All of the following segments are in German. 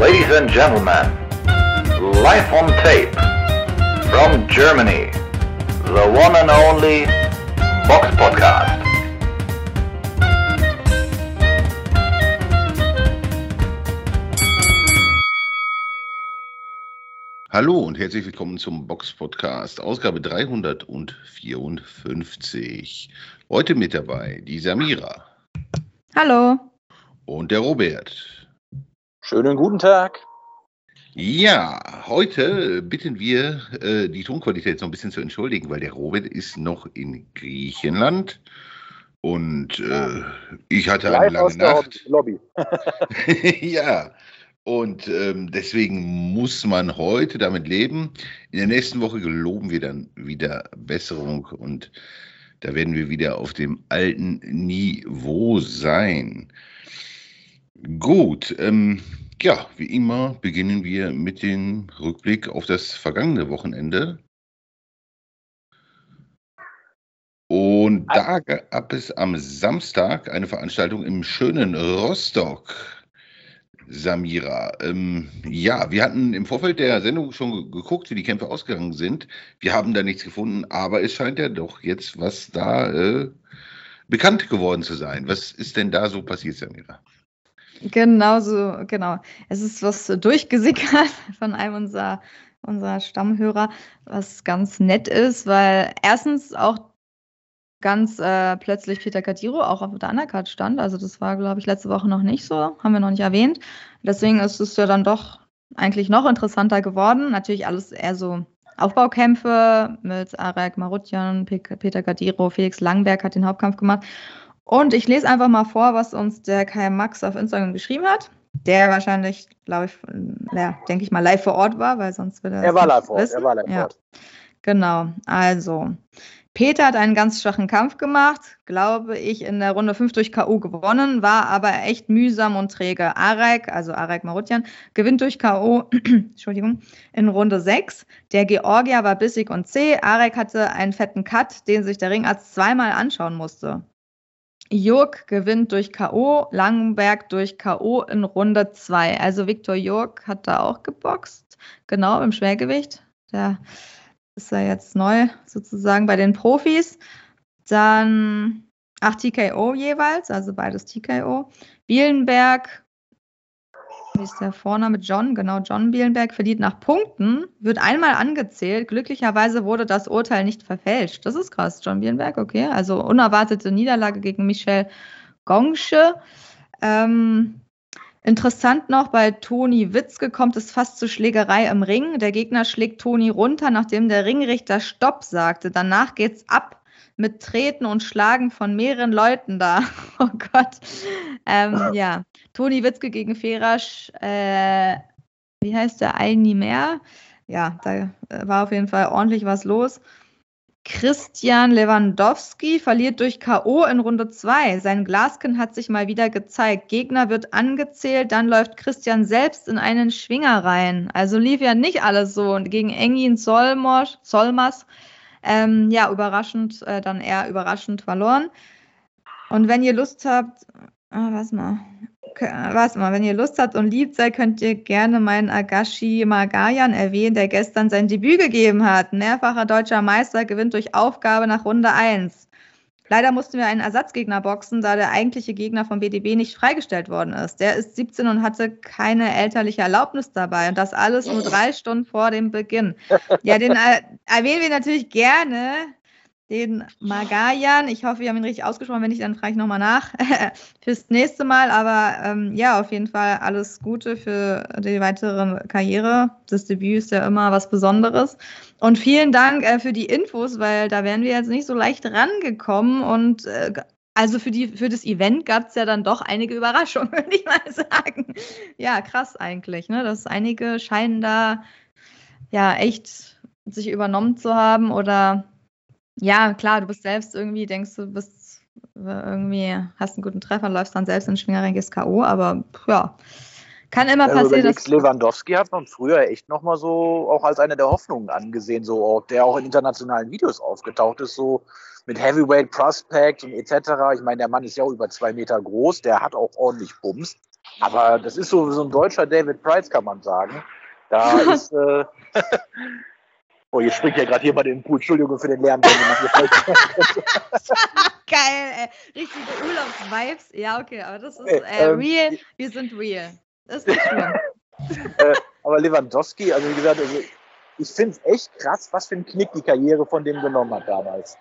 Ladies and gentlemen, live on tape from Germany, the one and only Box Podcast. Hallo und herzlich willkommen zum Box Podcast, Ausgabe 354. Heute mit dabei die Samira. Hallo. Und der Robert. Schönen guten Tag. Ja, heute bitten wir, äh, die Tonqualität so ein bisschen zu entschuldigen, weil der Robert ist noch in Griechenland. Und äh, ich hatte eine lange Nacht. Lobby. ja, und ähm, deswegen muss man heute damit leben. In der nächsten Woche geloben wir dann wieder Besserung und da werden wir wieder auf dem alten Niveau sein. Gut, ähm, ja, wie immer beginnen wir mit dem Rückblick auf das vergangene Wochenende. Und da gab es am Samstag eine Veranstaltung im schönen Rostock. Samira. Ähm, ja, wir hatten im Vorfeld der Sendung schon geguckt, wie die Kämpfe ausgegangen sind. Wir haben da nichts gefunden, aber es scheint ja doch jetzt was da äh, bekannt geworden zu sein. Was ist denn da so passiert, Samira? Genau so, genau. Es ist was durchgesickert von einem unserer, unserer Stammhörer, was ganz nett ist, weil erstens auch ganz äh, plötzlich Peter Kadiro auch auf der Undercard stand. Also das war, glaube ich, letzte Woche noch nicht so, haben wir noch nicht erwähnt. Deswegen ist es ja dann doch eigentlich noch interessanter geworden. Natürlich alles eher so Aufbaukämpfe mit Arek Marutjan, Peter Kadiro, Felix Langberg hat den Hauptkampf gemacht. Und ich lese einfach mal vor, was uns der Kai Max auf Instagram geschrieben hat. Der wahrscheinlich, glaube ich, ja, denke ich mal, live vor Ort war, weil sonst würde er. Er war live vor Ort. Er war live vor Ort. Genau. Also, Peter hat einen ganz schwachen Kampf gemacht, glaube ich, in der Runde 5 durch K.O. gewonnen, war aber echt mühsam und träge. Arek, also Arek Marutjan, gewinnt durch K.O. Entschuldigung, in Runde 6. Der Georgier war bissig und zäh. Arek hatte einen fetten Cut, den sich der Ringarzt zweimal anschauen musste. Jurk gewinnt durch K.O., Langenberg durch K.O. in Runde 2. Also Viktor Jurk hat da auch geboxt, genau im Schwergewicht. Der ist er jetzt neu sozusagen bei den Profis. Dann acht TKO jeweils, also beides TKO. Bielenberg, wie ist der Vorname? John, genau, John Bielenberg verliert nach Punkten, wird einmal angezählt. Glücklicherweise wurde das Urteil nicht verfälscht. Das ist krass, John Bielenberg, okay. Also unerwartete Niederlage gegen Michel Gongsche. Ähm, Interessant noch, bei Toni Witzke kommt es fast zur Schlägerei im Ring. Der Gegner schlägt Toni runter, nachdem der Ringrichter Stopp sagte. Danach geht's ab mit Treten und Schlagen von mehreren Leuten da. Oh Gott. Ähm, ja, Toni Witzke gegen Ferasch. Äh, wie heißt der? Alni mehr? Ja, da äh, war auf jeden Fall ordentlich was los. Christian Lewandowski verliert durch K.O. in Runde 2. Sein Glaskin hat sich mal wieder gezeigt. Gegner wird angezählt, dann läuft Christian selbst in einen Schwinger rein. Also lief ja nicht alles so. Und gegen Engin Solmos, Solmas, ähm, ja, überraschend, äh, dann eher überraschend verloren. Und wenn ihr Lust habt, ah, was mal, was mal, wenn ihr Lust habt und liebt seid, könnt ihr gerne meinen Agashi Magayan erwähnen, der gestern sein Debüt gegeben hat. Mehrfacher deutscher Meister gewinnt durch Aufgabe nach Runde 1. Leider mussten wir einen Ersatzgegner boxen, da der eigentliche Gegner vom BDB nicht freigestellt worden ist. Der ist 17 und hatte keine elterliche Erlaubnis dabei. Und das alles nur drei Stunden vor dem Beginn. Ja, den äh, erwähnen wir natürlich gerne den Magayan. Ich hoffe, wir haben ihn richtig ausgesprochen. Wenn nicht, dann frage ich nochmal nach fürs nächste Mal. Aber ähm, ja, auf jeden Fall alles Gute für die weitere Karriere. Das Debüt ist ja immer was Besonderes. Und vielen Dank äh, für die Infos, weil da wären wir jetzt nicht so leicht rangekommen. Und äh, also für, die, für das Event gab es ja dann doch einige Überraschungen, würde ich mal sagen. Ja, krass eigentlich. Ne? Dass einige scheinen da ja echt sich übernommen zu haben oder ja, klar, du bist selbst irgendwie, denkst du, bist irgendwie, hast einen guten Treffer, läufst dann selbst in den Schwingerring, gehst K.O., aber ja, kann immer ja, passieren. Dass Lewandowski hat man früher echt nochmal so auch als eine der Hoffnungen angesehen, so der auch in internationalen Videos aufgetaucht ist, so mit Heavyweight Prospect und etc. Ich meine, der Mann ist ja auch über zwei Meter groß, der hat auch ordentlich Bums. Aber das ist so, so ein deutscher David Price, kann man sagen. Da ist. Äh, oh, jetzt springt ja gerade jemand in den Pool. Entschuldigung für den Lärm. Den Geil, ey. Richtige Urlaubsvibes. Ja, okay, aber das ist äh, ähm, real. Wir sind real. Das ist nicht schlimm. äh, aber Lewandowski, also wie gesagt, also ich finde es echt krass, was für einen Knick die Karriere von dem genommen hat damals.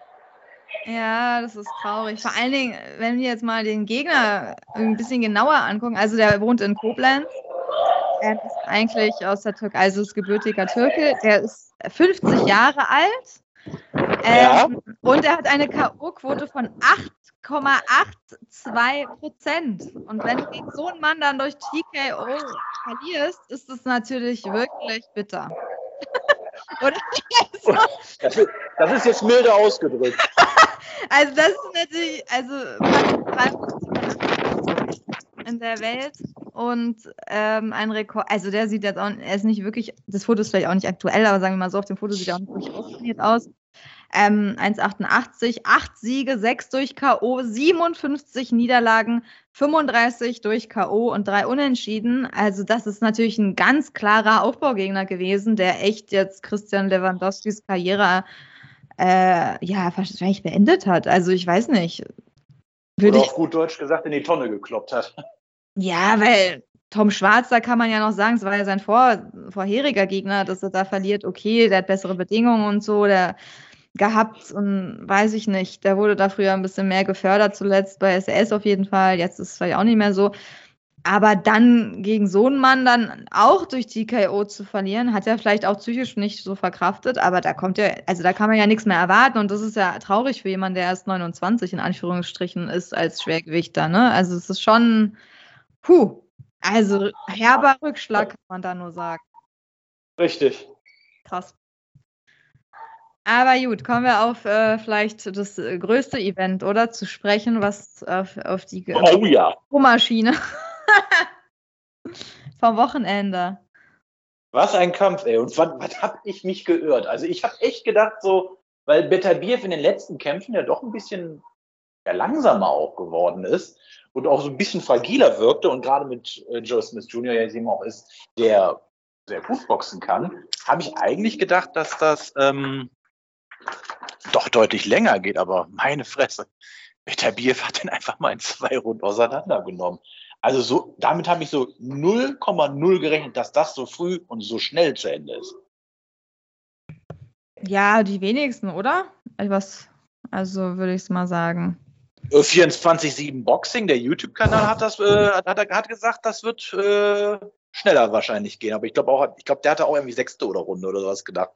Ja, das ist traurig. Vor allen Dingen, wenn wir jetzt mal den Gegner ein bisschen genauer angucken. Also der wohnt in Koblenz. Er ist eigentlich aus der Türkei, also ist gebürtiger Türke. Der ist 50 Jahre alt. Ja. Ähm, und er hat eine K.O.-Quote von 8,82 Prozent. Und wenn du gegen so einen Mann dann durch TKO verlierst, ist das natürlich wirklich bitter. Oder? Das ist, das ist jetzt milde ausgedrückt. Also das ist natürlich, also in der Welt und ähm, ein Rekord, also der sieht jetzt auch, er ist nicht wirklich, das Foto ist vielleicht auch nicht aktuell, aber sagen wir mal so, auf dem Foto sieht er auch nicht wirklich austrainiert aus. Ähm, 1,88, 8 Siege, 6 durch K.O., 57 Niederlagen, 35 durch K.O. und 3 Unentschieden. Also, das ist natürlich ein ganz klarer Aufbaugegner gewesen, der echt jetzt Christian Lewandowskis Karriere äh, ja, wahrscheinlich beendet hat. Also, ich weiß nicht. Würde Oder auf gut Deutsch gesagt in die Tonne gekloppt hat. Ja, weil Tom Schwarz, da kann man ja noch sagen, es war ja sein vor, vorheriger Gegner, dass er da verliert. Okay, der hat bessere Bedingungen und so, der gehabt und weiß ich nicht. Der wurde da früher ein bisschen mehr gefördert, zuletzt bei SS auf jeden Fall. Jetzt ist es vielleicht auch nicht mehr so. Aber dann gegen so einen Mann dann auch durch TKO zu verlieren, hat er vielleicht auch psychisch nicht so verkraftet. Aber da kommt ja, also da kann man ja nichts mehr erwarten. Und das ist ja traurig für jemanden, der erst 29 in Anführungsstrichen ist als Schwergewichter. Ne? Also es ist schon, puh, also herber Rückschlag kann man da nur sagen. Richtig. Krass. Aber gut, kommen wir auf äh, vielleicht das äh, größte Event, oder? Zu sprechen, was auf, auf die oh, ja. Maschine vom Wochenende. Was ein Kampf, ey. Und was, was habe ich mich geirrt? Also ich habe echt gedacht, so, weil Betabiev in den letzten Kämpfen ja doch ein bisschen ja, langsamer auch geworden ist und auch so ein bisschen fragiler wirkte und gerade mit äh, Joe Smith Jr. ja eben auch ist, der sehr gut boxen kann, habe ich eigentlich gedacht, dass das ähm, doch deutlich länger geht, aber meine Fresse. Beterbiev hat den einfach mal in zwei Runden auseinandergenommen. Also so, damit habe ich so 0,0 gerechnet, dass das so früh und so schnell zu Ende ist. Ja, die wenigsten, oder? Was, also würde ich es mal sagen. 24-7 äh, Boxing, der YouTube-Kanal hat das, äh, hat, hat gesagt, das wird äh, schneller wahrscheinlich gehen. Aber ich glaube auch, ich glaube, der hatte auch irgendwie sechste oder Runde oder sowas gedacht.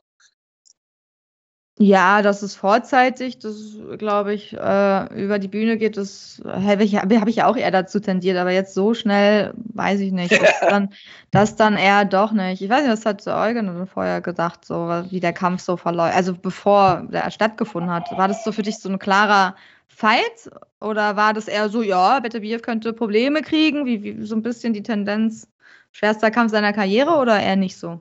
Ja, das ist vorzeitig, das glaube ich, äh, über die Bühne geht, das habe ich, hab ich ja auch eher dazu tendiert, aber jetzt so schnell weiß ich nicht. Das dann, das dann eher doch nicht. Ich weiß nicht, was hat Eugen vorher gedacht, so wie der Kampf so verläuft, also bevor der stattgefunden hat. War das so für dich so ein klarer Fight oder war das eher so, ja, Beterbiev könnte Probleme kriegen, wie, wie so ein bisschen die Tendenz, schwerster Kampf seiner Karriere oder eher nicht so?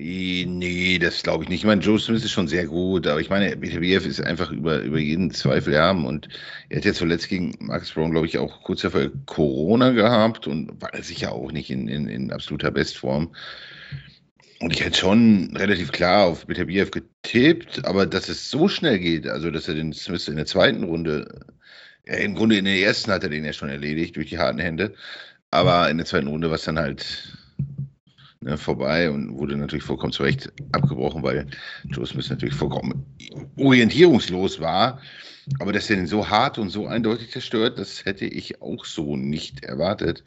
Nee, das glaube ich nicht. Ich meine, Joe Smith ist schon sehr gut, aber ich meine, BTBF ist einfach über, über jeden Zweifel haben und er hat jetzt zuletzt gegen Max Brown, glaube ich, auch kurz davor Corona gehabt und war sicher auch nicht in, in, in absoluter Bestform. Und ich hätte schon relativ klar auf BTBF getippt, aber dass es so schnell geht, also dass er den Smith in der zweiten Runde, ja, im Grunde in der ersten hat er den ja schon erledigt durch die harten Hände, aber in der zweiten Runde war es dann halt ne, vorbei und wurde natürlich vollkommen zu Recht abgebrochen, weil Joe Smith natürlich vollkommen orientierungslos war. Aber dass er den so hart und so eindeutig zerstört, das hätte ich auch so nicht erwartet.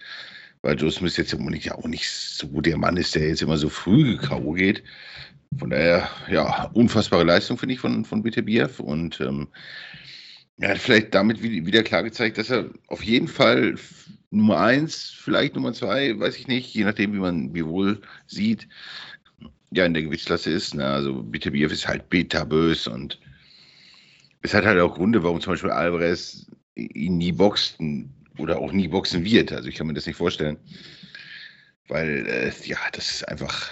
Weil Joe Smith jetzt ja auch nicht so der Mann ist, der jetzt immer so früh K.O. geht. Von daher, ja, unfassbare Leistung, finde ich, von, von BTBF. Und ähm, er hat vielleicht damit wieder klar gezeigt, dass er auf jeden Fall Nummer eins, vielleicht Nummer zwei, weiß ich nicht, je nachdem, wie man wie wohl sieht, ja, in der Gewichtsklasse ist. Ne? Also BTBF ist halt beta-bös und es hat halt auch Gründe, warum zum Beispiel Alvarez ihn nie boxen oder auch nie boxen wird. Also ich kann mir das nicht vorstellen. Weil, äh, ja, das ist einfach,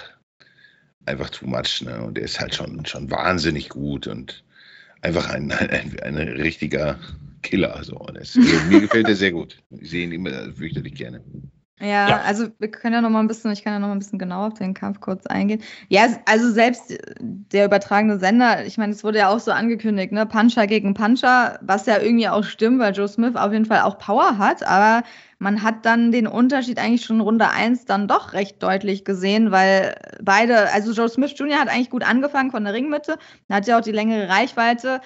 einfach too much. Ne? Und er ist halt schon, schon wahnsinnig gut und einfach ein, ein, ein richtiger Killer. So. Das, mir gefällt er sehr gut. Ich sehe ihn immer fürchterlich gerne. Ja, Ja. also wir können ja noch mal ein bisschen, ich kann ja noch mal ein bisschen genauer auf den Kampf kurz eingehen. Ja, also selbst der übertragene Sender, ich meine, es wurde ja auch so angekündigt, ne, Puncher gegen Puncher, was ja irgendwie auch stimmt, weil Joe Smith auf jeden Fall auch Power hat, aber man hat dann den Unterschied eigentlich schon in Runde 1 dann doch recht deutlich gesehen, weil beide, also Joe Smith Jr. hat eigentlich gut angefangen von der Ringmitte, hat ja auch die längere Reichweite,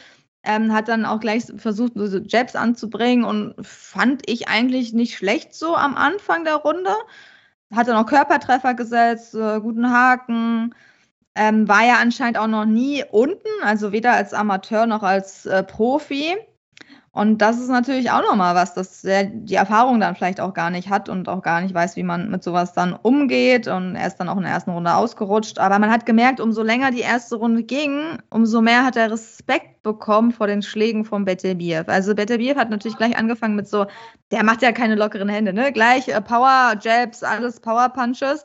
ähm, hat dann auch gleich versucht, so Jabs anzubringen und fand ich eigentlich nicht schlecht so am Anfang der Runde. Hat dann auch Körpertreffer gesetzt, äh, guten Haken. Ähm, war ja anscheinend auch noch nie unten, also weder als Amateur noch als äh, Profi. Und das ist natürlich auch nochmal was, dass er die Erfahrung dann vielleicht auch gar nicht hat und auch gar nicht weiß, wie man mit sowas dann umgeht. Und er ist dann auch in der ersten Runde ausgerutscht. Aber man hat gemerkt, umso länger die erste Runde ging, umso mehr hat er Respekt bekommen vor den Schlägen von Beterbiev. Also Beterbiev hat natürlich gleich angefangen mit so, der macht ja keine lockeren Hände, ne? Gleich äh, Power Jabs, alles Power Punches.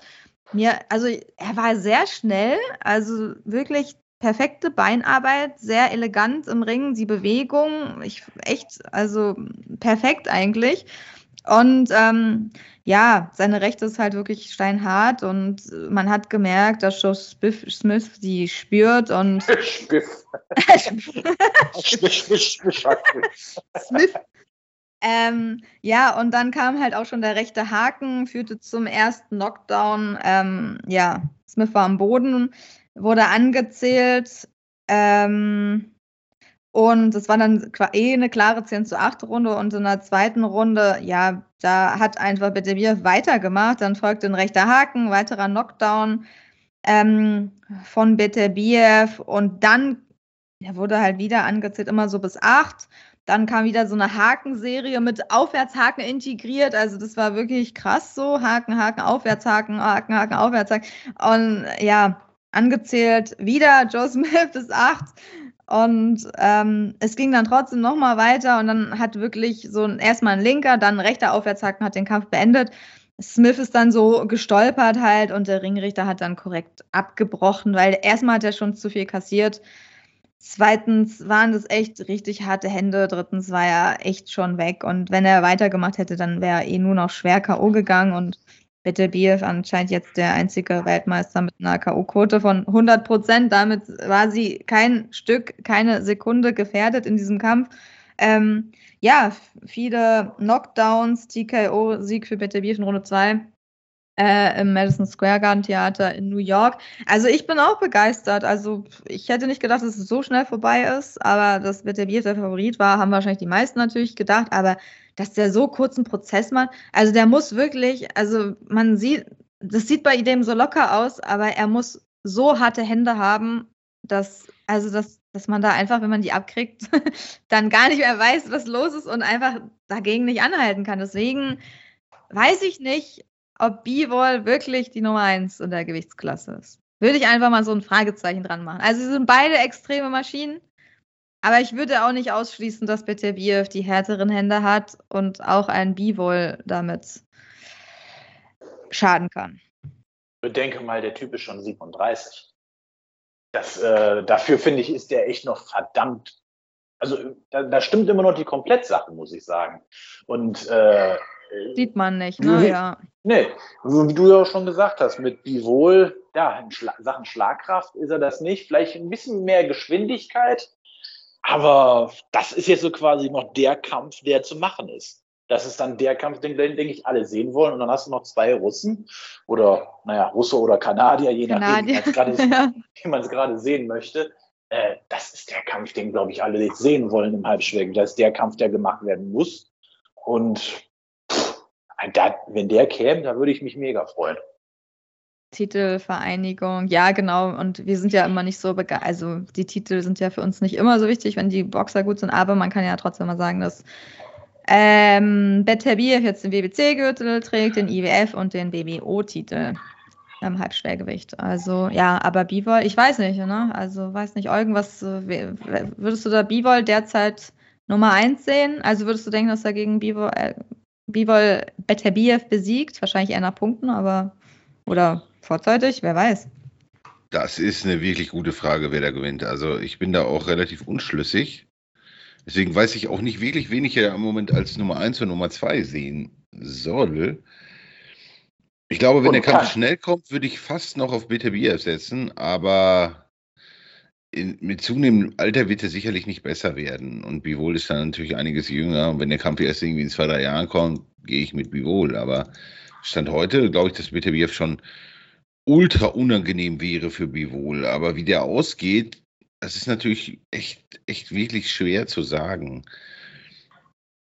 Mir, also er war sehr schnell, also wirklich perfekte Beinarbeit, sehr elegant im Ring, die Bewegung, ich echt, also perfekt eigentlich. Und ähm, ja, seine Rechte ist halt wirklich steinhart und man hat gemerkt, dass Joe Smith, Smith die spürt und Spiff. Spiff, Spiff, Spiff, Spiff. Smith. Ähm, ja, und dann kam halt auch schon der rechte Haken, führte zum ersten Knockdown. Ähm, ja, Smith war am Boden, wurde angezählt. Ähm, und es war dann eh eine klare 10 zu 8 Runde. Und in der zweiten Runde, ja, da hat einfach Beterbiev weitergemacht. Dann folgte ein rechter Haken, weiterer Knockdown ähm, von Beterbiev. Und dann der wurde halt wieder angezählt, immer so bis 8. Dann kam wieder so eine Hakenserie mit Aufwärtshaken integriert. Also das war wirklich krass so. Haken, Haken, Aufwärtshaken, Haken, Haken, Aufwärtshaken. Und ja, angezählt wieder Joe Smith bis 8. Und ähm, es ging dann trotzdem nochmal weiter und dann hat wirklich so ein, erstmal ein linker, dann ein rechter Aufwärtshaken hat den Kampf beendet. Smith ist dann so gestolpert halt und der Ringrichter hat dann korrekt abgebrochen, weil erstmal hat er schon zu viel kassiert. Zweitens waren das echt richtig harte Hände. Drittens war er echt schon weg. Und wenn er weitergemacht hätte, dann wäre er eh nur noch schwer K.O. gegangen. Und Beterbiev anscheinend jetzt der einzige Weltmeister mit einer K.O.-Quote von 100 Prozent. Damit war sie kein Stück, keine Sekunde gefährdet in diesem Kampf. Ähm, ja, viele Knockdowns, TKO-Sieg für Beterbiev in Runde 2 äh, im Madison Square Garden Theater in New York. Also ich bin auch begeistert. Also ich hätte nicht gedacht, dass es so schnell vorbei ist, aber dass Beterbiev der Favorit war, haben wahrscheinlich die meisten natürlich gedacht. Aber dass der so kurzen Prozess macht, also der muss wirklich, also man sieht, das sieht bei dem so locker aus, aber er muss so harte Hände haben, dass, also dass, dass man da einfach, wenn man die abkriegt, dann gar nicht mehr weiß, was los ist und einfach dagegen nicht anhalten kann. Deswegen weiß ich nicht, ob B-Wall wirklich die Nummer 1 in der Gewichtsklasse ist. Würde ich einfach mal so ein Fragezeichen dran machen. Also sie sind beide extreme Maschinen, aber ich würde auch nicht ausschließen, dass Beterbiev die härteren Hände hat und auch ein B-Wall damit schaden kann. Bedenke mal, der Typ ist schon 37. Das, äh, dafür finde ich, ist der echt noch verdammt. Also da, da stimmt immer noch die Komplettsache, muss ich sagen. Und äh, Sieht man nicht, ne? Ja. Nee, wie du ja auch schon gesagt hast, mit Bivol, ja, in Schla Sachen Schlagkraft ist er das nicht. Vielleicht ein bisschen mehr Geschwindigkeit, aber das ist jetzt so quasi noch der Kampf, der zu machen ist. Das ist dann der Kampf, den, den denke ich, alle sehen wollen. Und dann hast du noch zwei Russen oder, naja, Russe oder Kanadier, je Kanadier. nachdem, wie man es gerade sehen möchte. Äh, das ist der Kampf, den, glaube ich, alle jetzt sehen wollen im Halbschwägen. Das ist der Kampf, der gemacht werden muss. Und da, wenn der käme, da würde ich mich mega freuen. Titelvereinigung, ja, genau. Und wir sind ja immer nicht so begeistert. Also, die Titel sind ja für uns nicht immer so wichtig, wenn die Boxer gut sind. Aber man kann ja trotzdem mal sagen, dass ähm, Beterbiev jetzt den WBC-Gürtel trägt, den IWF und den WBO-Titel im Halbschwergewicht. Also, ja, aber Bivol, ich weiß nicht, ne? Also, weiß nicht, Eugen, was äh, würdest du da Bivol derzeit Nummer 1 sehen? Also, würdest du denken, dass er gegen Bivol, äh, Bivol Beterbiev besiegt? Wahrscheinlich eher nach Punkten, aber oder vorzeitig, wer weiß. Das ist eine wirklich gute Frage, wer da gewinnt. Also ich bin da auch relativ unschlüssig. Deswegen weiß ich auch nicht wirklich, wen ich ja im Moment als Nummer 1 und Nummer 2 sehen soll. Ich glaube, wenn Und der Kampf kann. schnell kommt, würde ich fast noch auf Beterbiev setzen, aber in, mit zunehmendem Alter wird er sicherlich nicht besser werden. Und Bivol ist dann natürlich einiges jünger. Und wenn der Kampf erst irgendwie in zwei, drei Jahren kommt, gehe ich mit Bivol. Aber Stand heute glaube ich, dass Beterbiev schon ultra unangenehm wäre für Bivol. Aber wie der ausgeht, das ist natürlich echt, echt wirklich schwer zu sagen.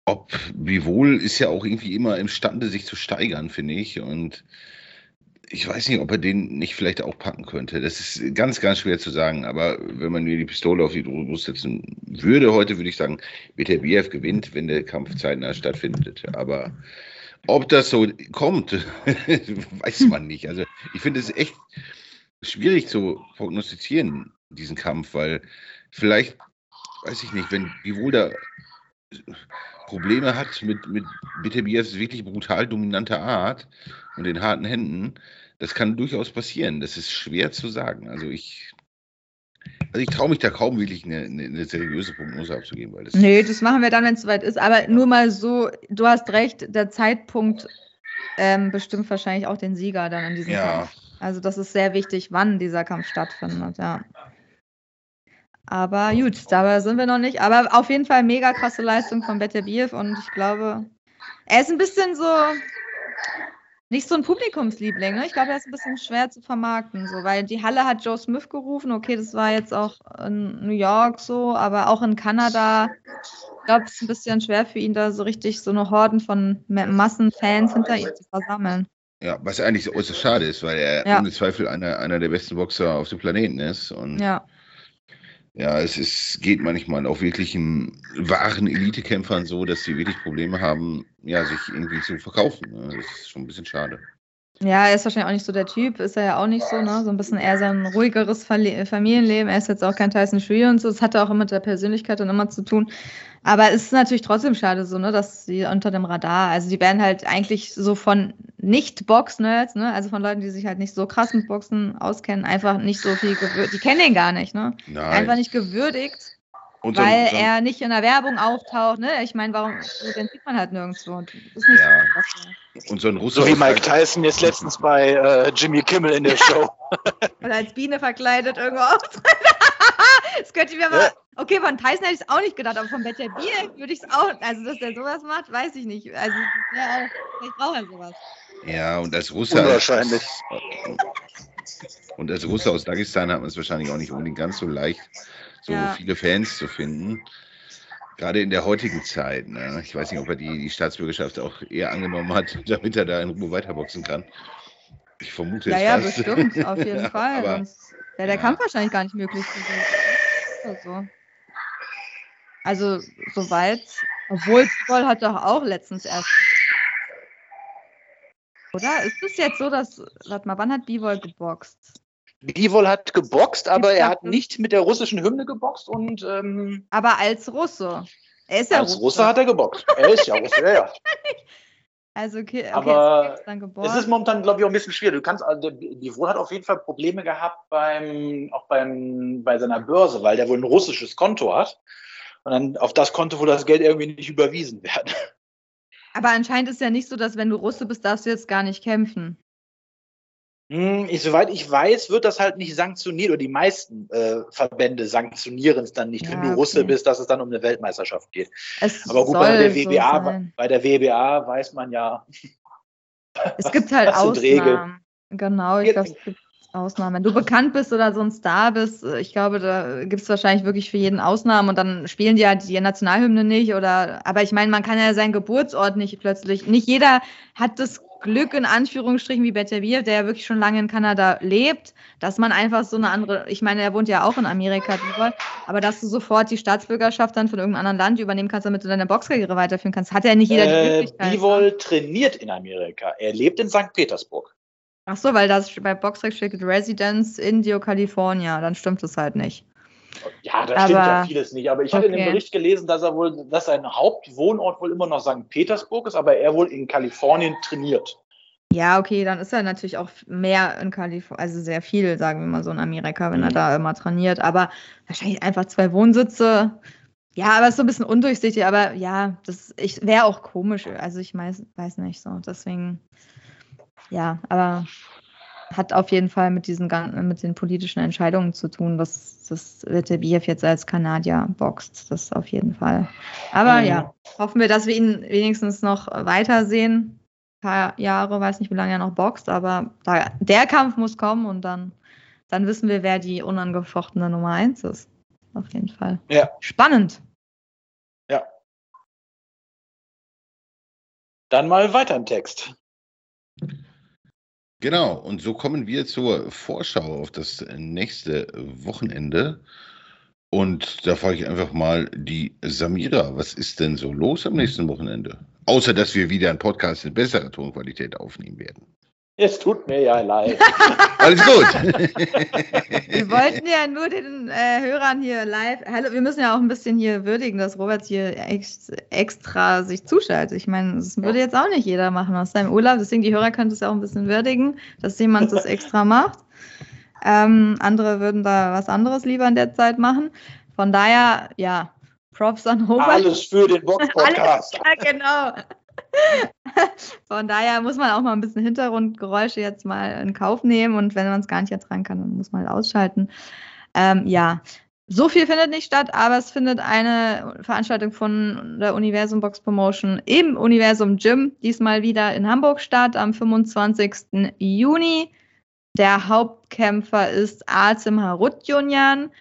Ob Bivol ist ja auch irgendwie immer imstande, sich zu steigern, finde ich. Und ich weiß nicht, ob er den nicht vielleicht auch packen könnte. Das ist ganz, ganz schwer zu sagen. Aber wenn man mir die Pistole auf die Brust setzen würde, heute würde ich sagen, Beterbiev gewinnt, wenn der Kampf zeitnah stattfindet. Aber ob das so kommt, weiß man nicht. Also ich finde es echt schwierig zu prognostizieren, diesen Kampf, weil vielleicht, weiß ich nicht, wenn Bivol da Probleme hat mit, mit Beterbiers wirklich brutal dominanter Art und den harten Händen, das kann durchaus passieren. Das ist schwer zu sagen. Also ich, also ich traue mich da kaum wirklich eine, eine, eine seriöse Prognose abzugeben, weil das Nee, das machen wir dann, wenn es soweit ist. Aber nur mal so, du hast recht, der Zeitpunkt ähm, bestimmt wahrscheinlich auch den Sieger dann in diesem ja, Kampf. Also das ist sehr wichtig, wann dieser Kampf stattfindet, ja. Aber gut, dabei sind wir noch nicht. Aber auf jeden Fall mega krasse Leistung von Beterbiev und ich glaube, er ist ein bisschen so, nicht so ein Publikumsliebling. Ne? Ich glaube, er ist ein bisschen schwer zu vermarkten, so, weil die Halle hat Joe Smith gerufen. Okay, das war jetzt auch in New York so, aber auch in Kanada. Ich glaube, es ist ein bisschen schwer für ihn, da so richtig so eine Horden von Ma- Massenfans hinter ihm zu versammeln. ja, was eigentlich so äußerst schade ist, weil er Ja. ohne Zweifel einer, einer der besten Boxer auf dem Planeten ist. Und Ja. Ja, es ist, geht manchmal auch wirklichen wahren Elitekämpfern so, dass sie wirklich Probleme haben, ja, sich irgendwie zu verkaufen. ne? Das ist schon ein bisschen schade. Ja, er ist wahrscheinlich auch nicht so der Typ, ist er ja auch nicht so, ne? So ein bisschen eher so ein ruhigeres Familienleben. Er ist jetzt auch kein Tyson Fury und so. Das hat auch immer mit der Persönlichkeit dann immer zu tun. Aber es ist natürlich trotzdem schade so, ne, dass sie unter dem Radar, also die werden halt eigentlich so von Nicht-Box-Nerds, ne, also von Leuten, die sich halt nicht so krass mit Boxen auskennen, einfach nicht so viel gewürdigt. Die kennen den gar nicht, ne? Nein. Einfach nicht gewürdigt, Und so- weil so- er nicht in der Werbung auftaucht, ne? Ich meine, warum, den sieht man halt nirgendwo. Und ist nicht Ja. so. krass, und so ein Russe So wie Mike Tyson jetzt letztens bei äh, Jimmy Kimmel in der Show. Oder als Biene verkleidet irgendwo auftritt. das könnte ich mir mal. Okay, von Tyson hätte ich es auch nicht gedacht, aber von Better Bier würde ich es auch. Also, dass der sowas macht, weiß ich nicht. Also, ja, vielleicht braucht er sowas. Ja, und als Russe. Unwahrscheinlich. Und als Russe aus Dagestan hat man es wahrscheinlich auch nicht unbedingt ganz so leicht, so Ja. viele Fans zu finden. Gerade in der heutigen Zeit. Ne? Ich weiß nicht, ob er die, die Staatsbürgerschaft auch eher angenommen hat, damit er da in Ruhe weiterboxen kann. Ich vermute Ja, es ja, fast. bestimmt, auf jeden Ja, Fall. aber- Sonst wäre der ja. Kampf wahrscheinlich gar nicht möglich gewesen. So. Also, soweit. Obwohl, Paul hat doch auch letztens erst. Oder? Ist es jetzt so, dass. Warte mal, wann hat Bivol geboxt? Bivol hat geboxt, aber er hat nicht mit der russischen Hymne geboxt und ähm, Aber als Russe. Er ist ja als Russe hat er geboxt. Er ist ja Russe, ja, ja. Also, okay, okay Aber. Es ist momentan, glaube ich, auch ein bisschen schwierig. Du kannst, also der Bivol hat auf jeden Fall Probleme gehabt beim, auch beim, bei seiner Börse, weil der wohl ein russisches Konto hat. Und dann auf das Konto, wo das Geld irgendwie nicht überwiesen wird. Aber anscheinend ist ja nicht so, dass wenn du Russe bist, darfst du jetzt gar nicht kämpfen. Hm, ich, soweit ich weiß, wird das halt nicht sanktioniert oder die meisten äh, Verbände sanktionieren es dann nicht, wenn Ja, du Russe okay. bist, dass es dann um eine Weltmeisterschaft geht. Es Aber gut, bei der so WBA, sein. bei der WBA weiß man ja. Es gibt halt sind Regeln. Ausnahmen. Genau, ich glaube, es gibt Ausnahmen. Wenn du bekannt bist oder so ein Star bist, äh, ich glaube, da gibt es wahrscheinlich wirklich für jeden Ausnahmen und dann spielen die ja die Nationalhymne nicht oder, aber ich meine, man kann ja seinen Geburtsort nicht plötzlich, nicht jeder hat das Glück in Anführungsstrichen wie Beterbiev, der ja wirklich schon lange in Kanada lebt, dass man einfach so eine andere, ich meine, er wohnt ja auch in Amerika, aber dass du sofort die Staatsbürgerschaft dann von irgendeinem anderen Land übernehmen kannst, damit du deine Boxkarriere weiterführen kannst, hat ja nicht jeder die Äh, Möglichkeit. Bivol trainiert in Amerika. Er lebt in St. Petersburg. Ach so, weil das bei Boxrec steht Residence Indio, California. Dann stimmt es halt nicht. Ja, da stimmt ja vieles nicht. Aber ich hatte in dem okay. Bericht gelesen, dass er wohl, dass sein Hauptwohnort wohl immer noch St. Petersburg ist, aber er wohl in Kalifornien trainiert. Ja, okay, dann ist er natürlich auch mehr in Kalifornien, also sehr viel, sagen wir mal so in Amerika, wenn er Mhm. da immer trainiert. Aber wahrscheinlich einfach zwei Wohnsitze. Ja, aber es ist so ein bisschen undurchsichtig. Aber ja, das wäre auch komisch. Also ich weiß, weiß nicht so. Deswegen ja, aber hat auf jeden Fall mit diesen mit den politischen Entscheidungen zu tun, was das Wetebiev jetzt als Kanadier boxt. Das auf jeden Fall. Aber mhm. ja, hoffen wir, dass wir ihn wenigstens noch weitersehen. Ein paar Jahre, weiß nicht, wie lange er noch boxt, aber da, der Kampf muss kommen und dann, dann wissen wir, wer die unangefochtene Nummer 1 ist. Auf jeden Fall. Ja. Spannend. Ja. Dann mal weiter im Text. Genau, und so kommen wir zur Vorschau auf das nächste Wochenende. Und da frage ich einfach mal die Samira, was ist denn so los am nächsten Wochenende? Außer, dass wir wieder einen Podcast in besserer Tonqualität aufnehmen werden. Es tut mir ja leid. Alles gut. wir wollten ja nur den äh, Hörern hier live. Hallo, wir müssen ja auch ein bisschen hier würdigen, dass Robert hier ex, extra sich zuschaltet. Ich meine, das würde jetzt auch nicht jeder machen aus seinem Urlaub. Deswegen, die Hörer können es ja auch ein bisschen würdigen, dass jemand das extra macht. Ähm, andere würden da was anderes lieber in der Zeit machen. Von daher, ja, Props an Robert. Alles für den Box-Podcast. ja, genau. Von daher muss man auch mal ein bisschen Hintergrundgeräusche jetzt mal in Kauf nehmen und wenn man es gar nicht ertragen kann, dann muss man halt ausschalten. Ähm, ja, so viel findet nicht statt, aber es findet eine Veranstaltung von der Universum Box Promotion im Universum Gym, diesmal wieder in Hamburg statt, am 25. Juni. Der Hauptkämpfer ist Azim Harutjunjan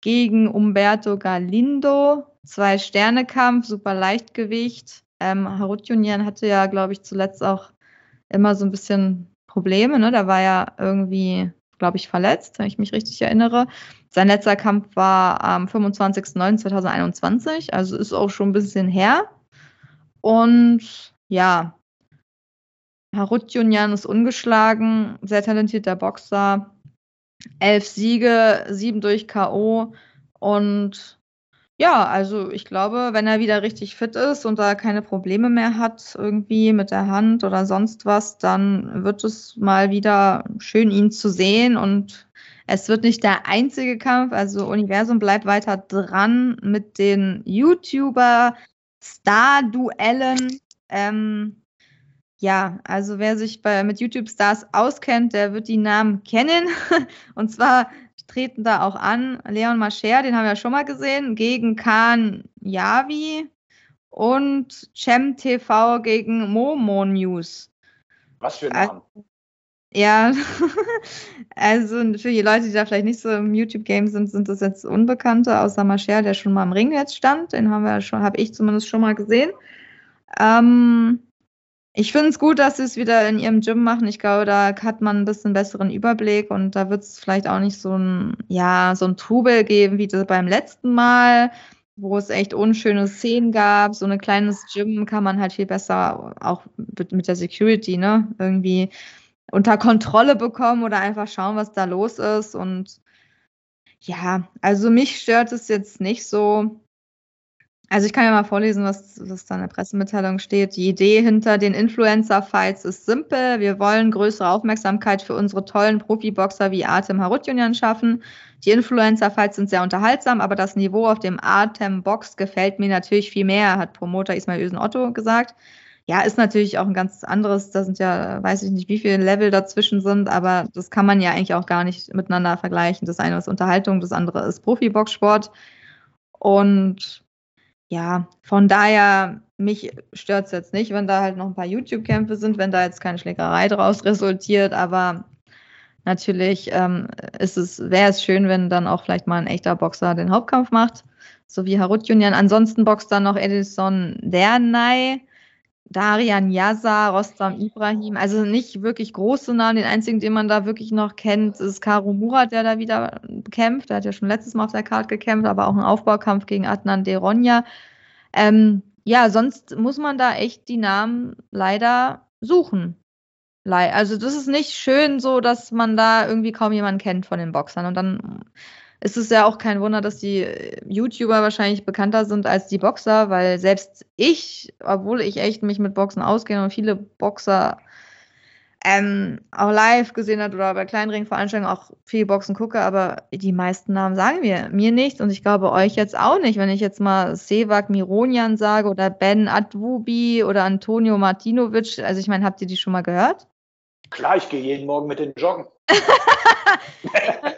gegen Umberto Galindo. Zwei Sterne Kampf, super Leichtgewicht. Ähm, Harutjunian hatte ja, glaube ich, zuletzt auch immer so ein bisschen Probleme. Ne? Da war ja irgendwie, glaube ich, verletzt, wenn ich mich richtig erinnere. Sein letzter Kampf war am 25.09.2021, also ist auch schon ein bisschen her. Und ja, Harutjunian ist ungeschlagen, sehr talentierter Boxer. Elf Siege, sieben durch K.O. Und ja, also ich glaube, wenn er wieder richtig fit ist und da keine Probleme mehr hat, irgendwie mit der Hand oder sonst was, dann wird es mal wieder schön, ihn zu sehen. Und es wird nicht der einzige Kampf. Also Universum bleibt weiter dran mit den YouTuber-Star-Duellen. Ähm, ja, also wer sich bei, mit YouTube-Stars auskennt, der wird die Namen kennen. Und zwar treten da auch an. Leon Mascher, den haben wir ja schon mal gesehen, gegen Khan Yavi und Cem TV gegen Momo News. Was für ein Name. Ja, also für die Leute, die da vielleicht nicht so im YouTube-Game sind, sind das jetzt Unbekannte, außer Mascher, der schon mal im Ring jetzt stand. Den haben wir schon, habe ich zumindest schon mal gesehen. Ähm, ich finde es gut, dass sie es wieder in ihrem Gym machen. Ich glaube, da hat man ein bisschen besseren Überblick und da wird es vielleicht auch nicht so ein, ja, so ein Trubel geben wie beim letzten Mal, wo es echt unschöne Szenen gab. So ein kleines Gym kann man halt viel besser auch mit der Security, ne, irgendwie unter Kontrolle bekommen oder einfach schauen, was da los ist. Und ja, also mich stört es jetzt nicht so. Also ich kann ja mal vorlesen, was, was da in der Pressemitteilung steht. Die Idee hinter den Influencer-Fights ist simpel. Wir wollen größere Aufmerksamkeit für unsere tollen Profiboxer wie Artem Harutjunian schaffen. Die Influencer-Fights sind sehr unterhaltsam, aber das Niveau auf dem Artem-Box gefällt mir natürlich viel mehr, hat Promoter Ismail Ösen Otto gesagt. Ja, ist natürlich auch ein ganz anderes, da sind ja, weiß ich nicht, wie viele Level dazwischen sind, aber das kann man ja eigentlich auch gar nicht miteinander vergleichen. Das eine ist Unterhaltung, das andere ist Profiboxsport. Und ja, von daher, mich stört es jetzt nicht, wenn da halt noch ein paar YouTube-Kämpfe sind, wenn da jetzt keine Schlägerei draus resultiert, aber natürlich ähm, ist es, wäre es schön, wenn dann auch vielleicht mal ein echter Boxer den Hauptkampf macht, so wie Harut Junian. Ansonsten boxt dann noch Edison Dernay, Darian Yaza, Rostam Ibrahim, also nicht wirklich große Namen. Den einzigen, den man da wirklich noch kennt, ist Karo Murat, der da wieder kämpft. Der hat ja schon letztes Mal auf der Karte gekämpft, aber auch ein Aufbaukampf gegen Adnan Deronja. Ähm, ja, sonst muss man da echt die Namen leider suchen. Also das ist nicht schön so, dass man da irgendwie kaum jemanden kennt von den Boxern. Und dann ist es ja auch kein Wunder, dass die äh, YouTuber wahrscheinlich bekannter sind als die Boxer, weil selbst ich, obwohl ich echt mich mit Boxen auskenne und viele Boxer ähm, auch live gesehen hat oder bei Kleinringveranstaltungen auch viel Boxen gucke, aber die meisten Namen sagen mir, mir nicht und ich glaube euch jetzt auch nicht. Wenn ich jetzt mal Sevak Mironian sage oder Ben Adwubi oder Antonio Martinovic, also ich meine, habt ihr die schon mal gehört? Klar, ich gehe jeden Morgen mit den Joggen.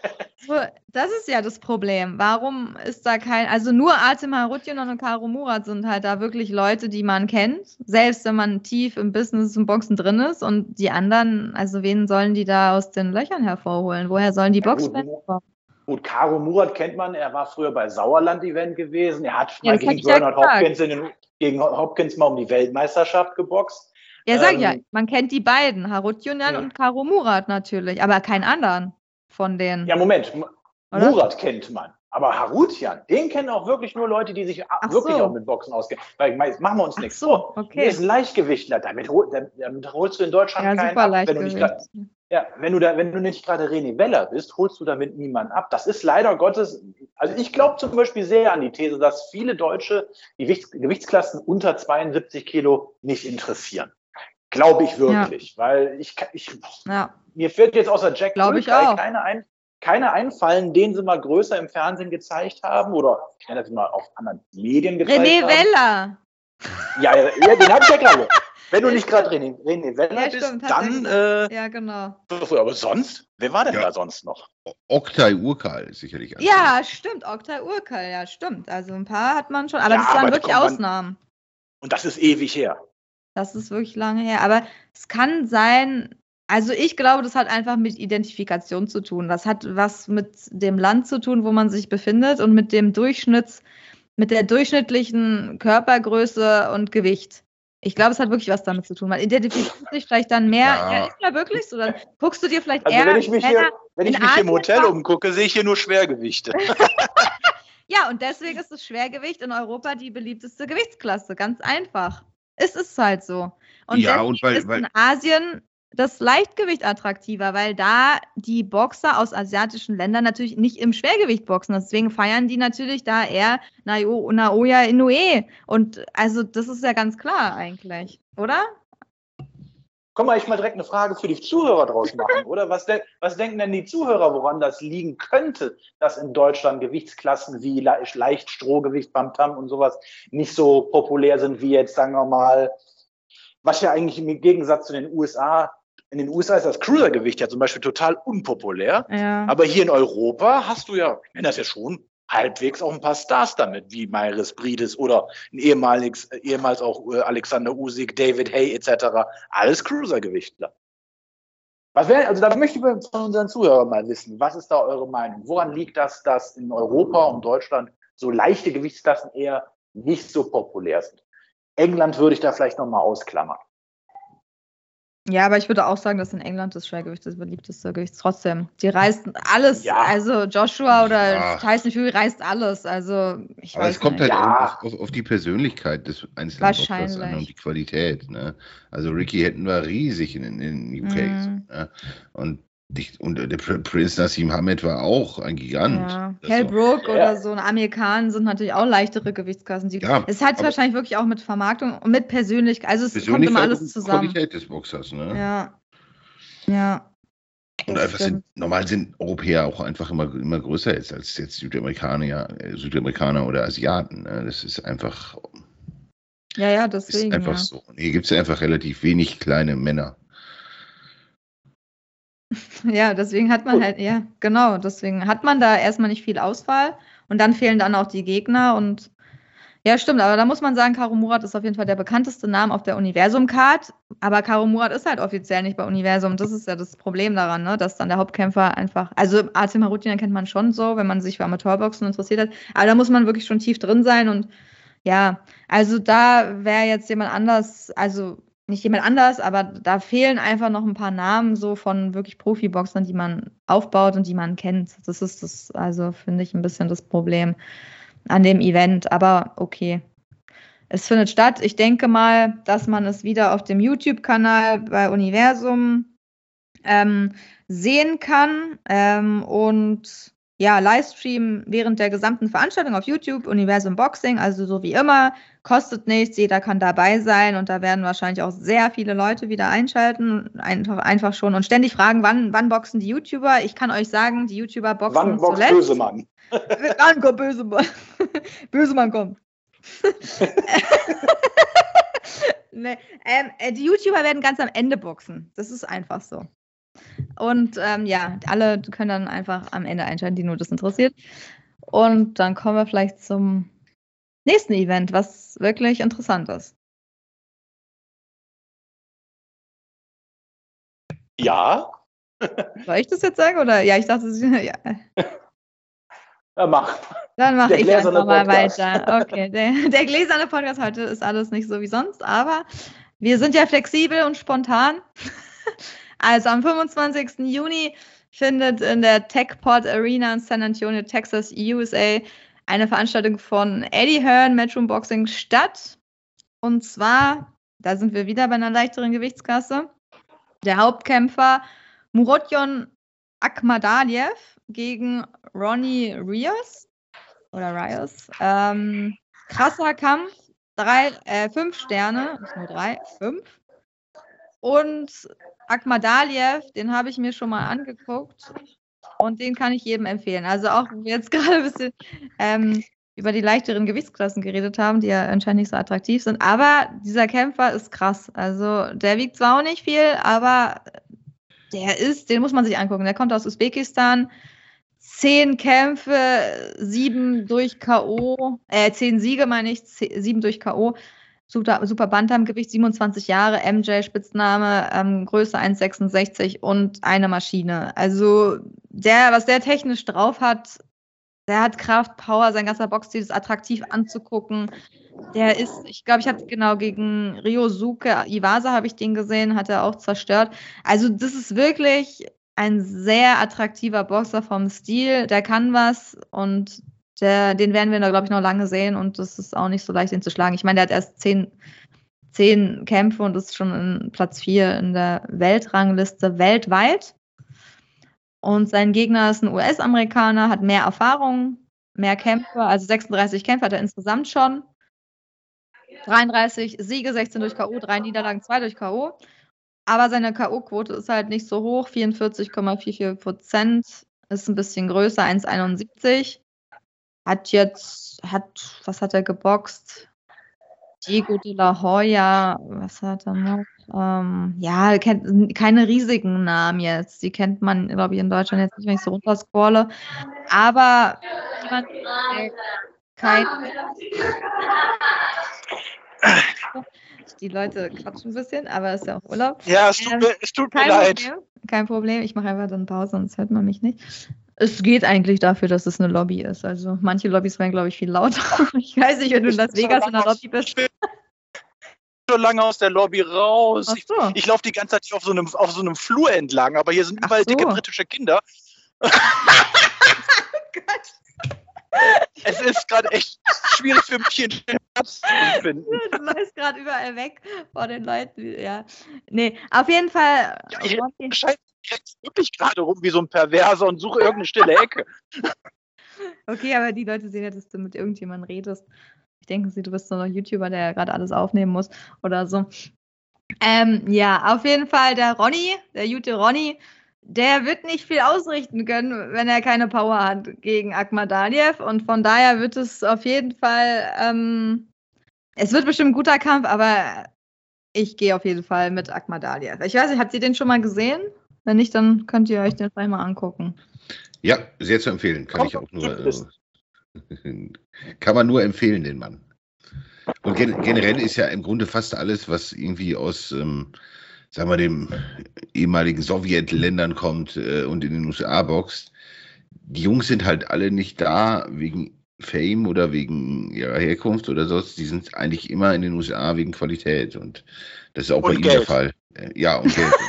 Das ist ja das Problem. Warum ist da kein, also nur Artem Harutjun und Karo Murat sind halt da wirklich Leute, die man kennt, selbst wenn man tief im Business und Boxen drin ist und die anderen, also wen sollen die da aus den Löchern hervorholen? Woher sollen die Ja, gut, Boxfans kommen? Gut, Caro Murat kennt man, er war früher bei Sauerland-Event gewesen. Er hat Ja, mal gegen ja Bernard gesagt. Hopkins, in den, gegen Hopkins mal um die Weltmeisterschaft geboxt. Ja, sag Ähm, ja, man kennt die beiden, Harutjunan Ja. und Karo Murat natürlich, aber keinen anderen von denen. Ja, Moment, Oder? Murat kennt man. Aber Harutjan, den kennen auch wirklich nur Leute, die sich Ach wirklich so. auch mit Boxen auskennen. Weil, jetzt machen wir uns Ach nichts so, vor. okay. Der ist ein Leichtgewichtler. Damit, hol, damit, holst du in Deutschland Ja, keinen super ab. Wenn du nicht grad-. Ja, wenn du da, wenn du nicht gerade René Weller bist, holst du damit niemanden ab. Das ist leider Gottes, also ich glaube zum Beispiel sehr an die These, dass viele Deutsche die Gewichts, Gewichtsklassen unter 72 Kilo nicht interessieren. Glaube ich wirklich, weil ich, kann- ich, Ja, mir fällt jetzt außer Jack Glaub ich auch. keine, ein, keine einfallen, den sie mal größer im Fernsehen gezeigt haben oder ich nenne das mal auf anderen Medien gezeigt René haben. Weller. Ja, ja, ja, den habe ich ja gerade. Wenn du nicht gerade René, René Weller Ja, bist, stimmt, dann, äh, Ja, genau. aber sonst, wer war denn Ja. da sonst noch? Oktay Urkal ist sicherlich. ein Ja, stimmt. Oktay Urkel, ja, stimmt. Also ein paar hat man schon, aber Ja, das waren wirklich man- Ausnahmen. Und das ist ewig her. Das ist wirklich lange her. Aber es kann sein, also ich glaube, das hat einfach mit Identifikation zu tun. Das hat was mit dem Land zu tun, wo man sich befindet und mit dem Durchschnitts, mit der durchschnittlichen Körpergröße und Gewicht. Ich glaube, es hat wirklich was damit zu tun. Man identifiziert sich vielleicht dann mehr. Ja. Ja, ist ja wirklich so. Dann guckst du dir vielleicht Also eher wenn ich mich hier, wenn ich mich hier im Hotel umgucke, sehe ich hier nur Schwergewichte. Ja, und deswegen ist das Schwergewicht in Europa die beliebteste Gewichtsklasse. Ganz einfach. Es ist halt so. Und Ja, und weil- ist weil- in Asien das Leichtgewicht attraktiver, weil da die Boxer aus asiatischen Ländern natürlich nicht im Schwergewicht boxen. Deswegen feiern die natürlich da eher Naoya Inoue. Und also das ist ja ganz klar eigentlich, oder? Komm mal, ich mal direkt eine Frage für die Zuhörer draus machen, oder? Was, de was denken denn die Zuhörer, woran das liegen könnte, dass in Deutschland Gewichtsklassen wie Le Leicht-Strohgewicht, Bam-Tam und sowas nicht so populär sind wie jetzt, sagen wir mal, was ja eigentlich im Gegensatz zu den USA, in den USA ist das Cruisergewicht ja zum Beispiel total unpopulär. Ja. Aber hier in Europa hast du ja, ich nenne das ja schon, halbwegs auch ein paar Stars damit, wie Myris Brides oder ehemals, äh, ehemals auch äh, Alexander Usyk, David Hay etc. Alles Cruisergewichtler. Was wäre, also da möchte ich von unseren Zuhörern mal wissen, was ist da eure Meinung? Woran liegt das, dass in Europa und Deutschland so leichte Gewichtsklassen eher nicht so populär sind? England würde ich da vielleicht nochmal ausklammern. Ja, aber ich würde auch sagen, dass in England das Schwergewicht das beliebteste Gewicht ist. Trotzdem. Die reißen alles. Ja. Also Joshua oder Ja. Tyson Fury reißt alles. Also ich Aber weiß es kommt nicht. halt Ja. auf, auf, die Persönlichkeit des einzelnen Wahrscheinlich. Boxers an und die Qualität. Ne? Also Ricky hätten wir riesig in, in den UK. Mhm. So, ne? Und, und der Pr- Prince Nassim Hamed war auch ein Gigant. Ja. Kell war- Brook Ja. oder so ein Amerikaner sind natürlich auch leichtere Gewichtsklassen. Die, Ja, es hat wahrscheinlich wirklich auch mit Vermarktung und mit Persönlichkeit. Also es kommt immer Persönlichkeit alles zusammen. Qualität des Boxers. Ne? Ja. Ja. Und einfach sind, normal sind Europäer auch einfach immer, immer größer jetzt als jetzt Südamerikaner, äh, Südamerikaner oder Asiaten. Ne? Das ist einfach, Ja, ja, ist deswegen. einfach ja. so. Hier gibt es einfach relativ wenig kleine Männer. Ja, deswegen hat man Gut. halt, ja, genau, deswegen hat man da erstmal nicht viel Auswahl und dann fehlen dann auch die Gegner und ja, stimmt, aber da muss man sagen, Karo Murat ist auf jeden Fall der bekannteste Name auf der Universum-Card, aber Karo Murat ist halt offiziell nicht bei Universum, das ist ja das Problem daran, ne, dass dann der Hauptkämpfer einfach, also Artem Harutian kennt man schon so, wenn man sich für Amateurboxen interessiert hat, aber da muss man wirklich schon tief drin sein und ja, also da wäre jetzt jemand anders, also nicht jemand anders, aber da fehlen einfach noch ein paar Namen so von wirklich Profiboxern, die man aufbaut und die man kennt. Das ist das, also finde ich ein bisschen das Problem an dem Event, aber okay. Es findet statt. Ich denke mal, dass man es wieder auf dem YouTube-Kanal bei Universum ähm, sehen kann ähm, und ja, Livestream während der gesamten Veranstaltung auf YouTube, Universum Boxing, also so wie immer, kostet nichts, jeder kann dabei sein und da werden wahrscheinlich auch sehr viele Leute wieder einschalten, einfach, einfach schon und ständig fragen, wann, wann boxen die YouTuber? Ich kann euch sagen, die YouTuber boxen Wann boxt zuletzt. Bösemann? Wann kommt Bösemann? Bösemann kommt. Nee, ähm, äh, die YouTuber werden ganz am Ende boxen. Das ist einfach so. Und ähm, ja, alle können dann einfach am Ende einschalten, die nur das interessiert. Und dann kommen wir vielleicht zum nächsten Event, was wirklich interessant ist. Ja. Soll ich das jetzt sagen? Oder ja, ich dachte, ja. ja mach. Dann mache ich einfach mal Podcast. weiter. Okay, der, der gläserne Podcast heute ist alles nicht so wie sonst, aber wir sind ja flexibel und spontan. Also am 25. Juni findet in der TechPod Arena in San Antonio, Texas, USA eine Veranstaltung von Eddie Hearn Matchroom Boxing statt. Und zwar, da sind wir wieder bei einer leichteren Gewichtsklasse. Der Hauptkämpfer Murodjon Akhmadaliev gegen Ronnie Rios oder Rios. Ähm, krasser Kampf, drei, äh, fünf Sterne, nicht nur drei, fünf. Und Akhmadaliev, den habe ich mir schon mal angeguckt und den kann ich jedem empfehlen. Also auch, wenn wir jetzt gerade ein bisschen ähm, über die leichteren Gewichtsklassen geredet haben, die ja anscheinend nicht so attraktiv sind. Aber dieser Kämpfer ist krass. Also der wiegt zwar auch nicht viel, aber der ist, den muss man sich angucken. Der kommt aus Usbekistan. Zehn Kämpfe, sieben durch K.O., äh, zehn Siege meine ich, sieben durch K.O. Super, super Bantamgewicht, 27 Jahre, MJ Spitzname, ähm, Größe 1,66 und eine Maschine. Also der, was der technisch drauf hat, der hat Kraft, Power, sein ganzer Boxstil ist attraktiv anzugucken. Der ist, ich glaube, ich habe genau gegen Ryosuke Iwasa habe ich den gesehen, hat er auch zerstört. Also das ist wirklich ein sehr attraktiver Boxer vom Stil. Der kann was und der, den werden wir da, glaube ich, noch lange sehen und das ist auch nicht so leicht, ihn zu schlagen. Ich meine, der hat erst zehn, zehn Kämpfe und ist schon in Platz vier in der Weltrangliste weltweit. Und sein Gegner ist ein US-Amerikaner, hat mehr Erfahrung, mehr Kämpfe, also 36 Kämpfe hat er insgesamt schon. 33 Siege, 16 durch K.O., drei Niederlagen, zwei durch K.O. Aber seine K.O.-Quote ist halt nicht so hoch, 44,44 Prozent, ist ein bisschen größer, 1,71. Hat jetzt, hat, was hat er geboxt? Diego de la Hoya, was hat er noch? Ähm, ja, kennt, keine riesigen Namen jetzt. Die kennt man, glaube ich, in Deutschland jetzt nicht, wenn ich so runterscrolle. Aber jemand, kein. Die Leute quatschen ein bisschen, aber ist ja auch Urlaub. Ja, es tut, Ähm, mir, es tut mir leid. Problem. Kein Problem. Ich mache einfach dann Pause, sonst hört man mich nicht. Es geht eigentlich dafür, dass es eine Lobby ist. Also manche Lobbys werden, glaube ich, viel lauter. Ich weiß nicht, wenn du in Las Vegas in der Lobby bist. Ich bin schon lange aus der Lobby raus. Ach Ich, so. ich laufe die ganze Zeit hier auf so, einem, auf so einem Flur entlang, aber hier sind überall so. dicke britische Kinder. Es ist gerade echt schwierig für mich, hier einen Platz zu finden. Du läufst gerade überall weg vor den Leuten. Ja. Nee, auf jeden Fall. Ja, ich- Scheiße, renn wirklich gerade rum wie so ein Perverser und suche irgendeine stille Ecke. Okay, aber die Leute sehen ja, dass du mit irgendjemandem redest. Ich denke du bist so ein YouTuber, der gerade alles aufnehmen muss oder so. Ähm, ja, auf jeden Fall der Ronny, der gute Ronny, der wird nicht viel ausrichten können, wenn er keine Power hat gegen Akhmadaliev. Und von daher wird es auf jeden Fall, ähm, es wird bestimmt ein guter Kampf, aber ich gehe auf jeden Fall mit Akhmadaliev. Ich weiß nicht, habt ihr den schon mal gesehen? Wenn nicht, dann könnt ihr euch den vielleicht mal angucken. Ja, sehr zu empfehlen. Kann Kommt ich auch nur. Äh, kann man nur empfehlen, den Mann. Und gen generell ist ja im Grunde fast alles, was irgendwie aus, ähm, sagen wir, dem ehemaligen Sowjetländern kommt äh, und in den USA boxt. Die Jungs sind halt alle nicht da wegen Fame oder wegen ihrer Herkunft oder sonst. Die sind eigentlich immer in den USA wegen Qualität. Und das ist auch bei Und ihm der Geld. Fall. Äh, ja, und Geld.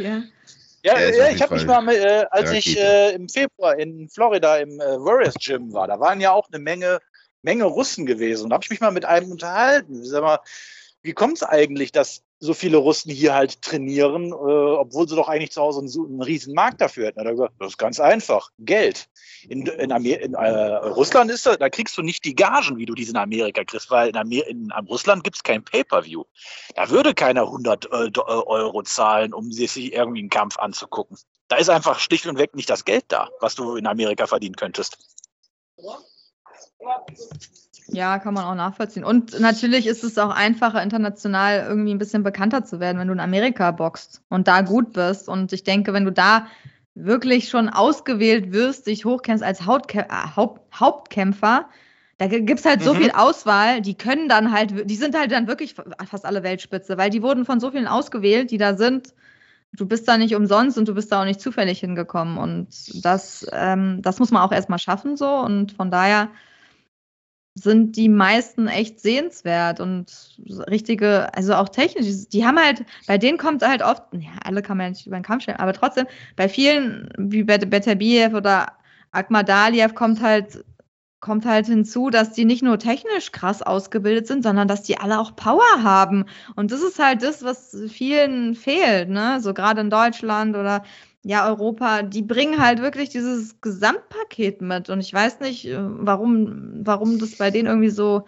Ja. Ja, ja ich habe mich mal, mit, äh, als ich äh, im Februar in Florida im äh, Warriors Gym war, da waren ja auch eine Menge, Menge Russen gewesen. Und da habe ich mich mal mit einem unterhalten. Sag mal, wie kommt es eigentlich, dass so viele Russen hier halt trainieren, äh, obwohl sie doch eigentlich zu Hause einen, einen riesen Markt dafür hätten? Gesagt, das ist ganz einfach, Geld. In, in, Amer in äh, Russland ist da, da kriegst du nicht die Gagen, wie du diese in Amerika kriegst, weil in, Amer in, Russland gibt es kein Pay-Per-View. Da würde keiner 100 äh, äh, Euro zahlen, um sich irgendwie einen Kampf anzugucken. Da ist einfach schlicht und weg nicht das Geld da, was du in Amerika verdienen könntest. Ja, kann man auch nachvollziehen. Und natürlich ist es auch einfacher, international irgendwie ein bisschen bekannter zu werden, wenn du in Amerika boxt und da gut bist. Und ich denke, wenn du da wirklich schon ausgewählt wirst, dich hochkennst als Hauptkä äh, Haupt Hauptkämpfer, da gibt es halt so mhm. viel Auswahl, die können dann halt, die sind halt dann wirklich fast alle Weltspitze, weil die wurden von so vielen ausgewählt, die da sind. Du bist da nicht umsonst und du bist da auch nicht zufällig hingekommen. Und das, ähm, das muss man auch erstmal schaffen so. Und von daher sind die meisten echt sehenswert und richtige, also auch technisch, die haben halt, bei denen kommt halt oft, ja, alle kann man ja nicht über den Kampf stellen, aber trotzdem, bei vielen, wie bei Beterbiev oder Akmadaliev, kommt halt kommt halt hinzu, dass die nicht nur technisch krass ausgebildet sind, sondern dass die alle auch Power haben. Und das ist halt das, was vielen fehlt, ne? So gerade in Deutschland oder ja, Europa, die bringen halt wirklich dieses Gesamtpaket mit. Und ich weiß nicht, äh, warum, warum das bei denen irgendwie so,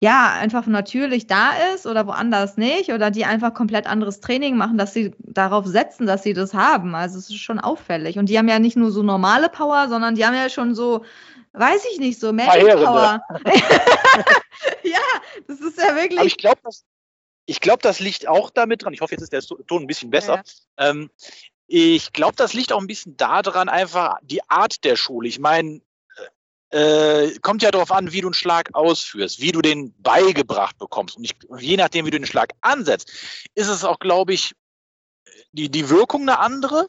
ja, einfach natürlich da ist oder woanders nicht oder die einfach komplett anderes Training machen, dass sie darauf setzen, dass sie das haben. Also es ist schon auffällig. Und die haben ja nicht nur so normale Power, sondern die haben ja schon so weiß ich nicht, so Magic Power. ja, das ist ja wirklich. Aber ich glaube, das, ich glaube, das liegt auch damit dran. Ich hoffe, jetzt ist der Ton ein bisschen besser. Ja. Ähm, ich glaube, das liegt auch ein bisschen daran, einfach die Art der Schule. Ich meine, äh, kommt ja darauf an, wie du einen Schlag ausführst, wie du den beigebracht bekommst. Und ich, je nachdem, wie du den Schlag ansetzt, ist es auch, glaube ich, die, die Wirkung eine andere.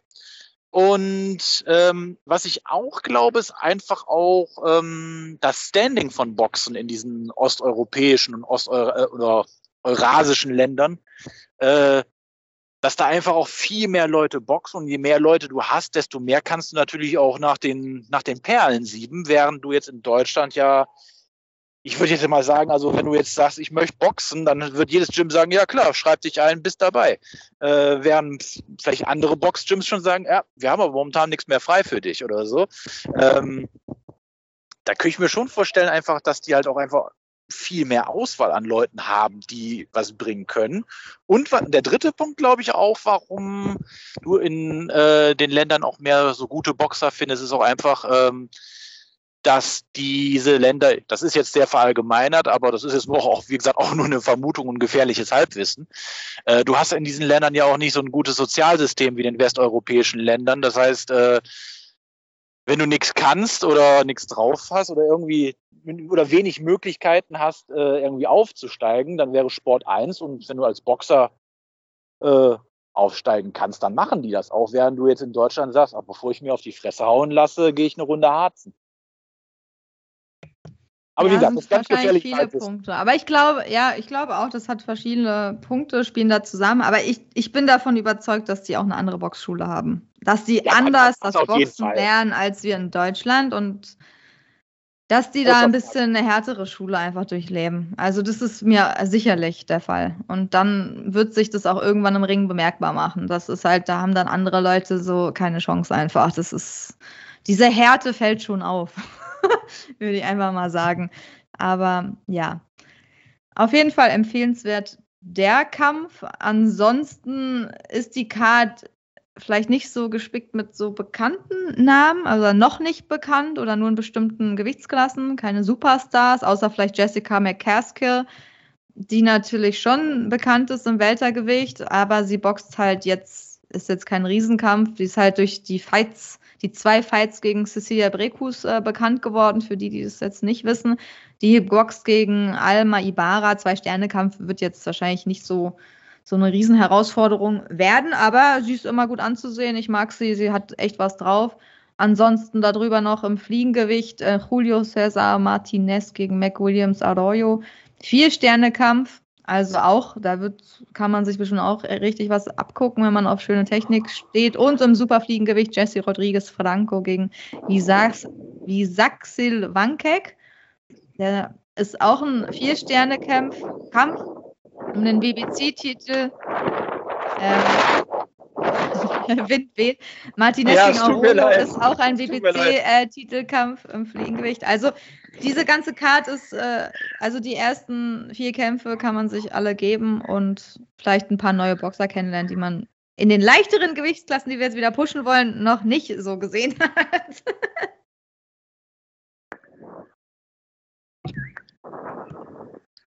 Und ähm, was ich auch glaube, ist einfach auch ähm, das Standing von Boxen in diesen osteuropäischen und osteuro äh, oder eurasischen Ländern, äh, dass da einfach auch viel mehr Leute boxen und je mehr Leute du hast, desto mehr kannst du natürlich auch nach den, nach den Perlen sieben, während du jetzt in Deutschland ja ich würde jetzt mal sagen, also wenn du jetzt sagst, ich möchte boxen, dann wird jedes Gym sagen, ja klar, schreib dich ein, bist dabei. Äh, während vielleicht andere Box-Gyms schon sagen, ja, wir haben aber momentan nichts mehr frei für dich oder so. Ähm, da könnte ich mir schon vorstellen, einfach, dass die halt auch einfach viel mehr Auswahl an Leuten haben, die was bringen können. Und der dritte Punkt, glaube ich, auch, warum du in äh, den Ländern auch mehr so gute Boxer findest, ist auch einfach, ähm, dass diese Länder, das ist jetzt sehr verallgemeinert, aber das ist jetzt nur auch, wie gesagt, auch nur eine Vermutung und gefährliches Halbwissen. Äh, du hast in diesen Ländern ja auch nicht so ein gutes Sozialsystem wie in den westeuropäischen Ländern. Das heißt, äh, wenn du nichts kannst oder nichts drauf hast oder irgendwie oder wenig Möglichkeiten hast, äh, irgendwie aufzusteigen, dann wäre Sport eins. Und wenn du als Boxer äh, aufsteigen kannst, dann machen die das auch, während du jetzt in Deutschland sagst, aber bevor ich mir auf die Fresse hauen lasse, gehe ich eine Runde Harzen. Aber ja, wie gesagt, das ist ganz gefährlich. viele Punkte. Aber ich glaube, ja, ich glaube auch, das hat verschiedene Punkte, spielen da zusammen. Aber ich, ich bin davon überzeugt, dass die auch eine andere Boxschule haben. Dass die ja, anders das, das Boxen lernen als wir in Deutschland und dass die da ein bisschen eine härtere Schule einfach durchleben. Also das ist mir sicherlich der Fall. Und dann wird sich das auch irgendwann im Ring bemerkbar machen. Das ist halt, da haben dann andere Leute so keine Chance einfach. Das ist, diese Härte fällt schon auf. würde ich einfach mal sagen. Aber ja, auf jeden Fall empfehlenswert der Kampf. Ansonsten ist die Card vielleicht nicht so gespickt mit so bekannten Namen, also noch nicht bekannt oder nur in bestimmten Gewichtsklassen, keine Superstars, außer vielleicht Jessica McCaskill, die natürlich schon bekannt ist im Weltergewicht, aber sie boxt halt jetzt, ist jetzt kein Riesenkampf, die ist halt durch die Fights die zwei Fights gegen Cecilia Brekus äh, bekannt geworden, für die, die das jetzt nicht wissen. Die boxt gegen Alma Ibarra, Zwei-Sterne-Kampf wird jetzt wahrscheinlich nicht so, so eine Riesenherausforderung werden, aber sie ist immer gut anzusehen. Ich mag sie, sie hat echt was drauf. Ansonsten darüber noch im Fliegengewicht äh, Julio Cesar Martinez gegen Mac Williams Arroyo. Vier-Sterne-Kampf. Also auch, da wird, kann man sich bestimmt auch richtig was abgucken, wenn man auf schöne Technik steht. Und im Superfliegengewicht Jesse Rodriguez Franco gegen Visaxil Wankek. Der ist auch ein Vier-Sterne-Kampf Kampf um den BBC-Titel. Ähm, Wind weht. Martinez ja, gegen ist auch ein BBC-Titelkampf im Fliegengewicht. Also diese ganze Karte ist, äh, also die ersten vier Kämpfe kann man sich alle geben und vielleicht ein paar neue Boxer kennenlernen, die man in den leichteren Gewichtsklassen, die wir jetzt wieder pushen wollen, noch nicht so gesehen hat.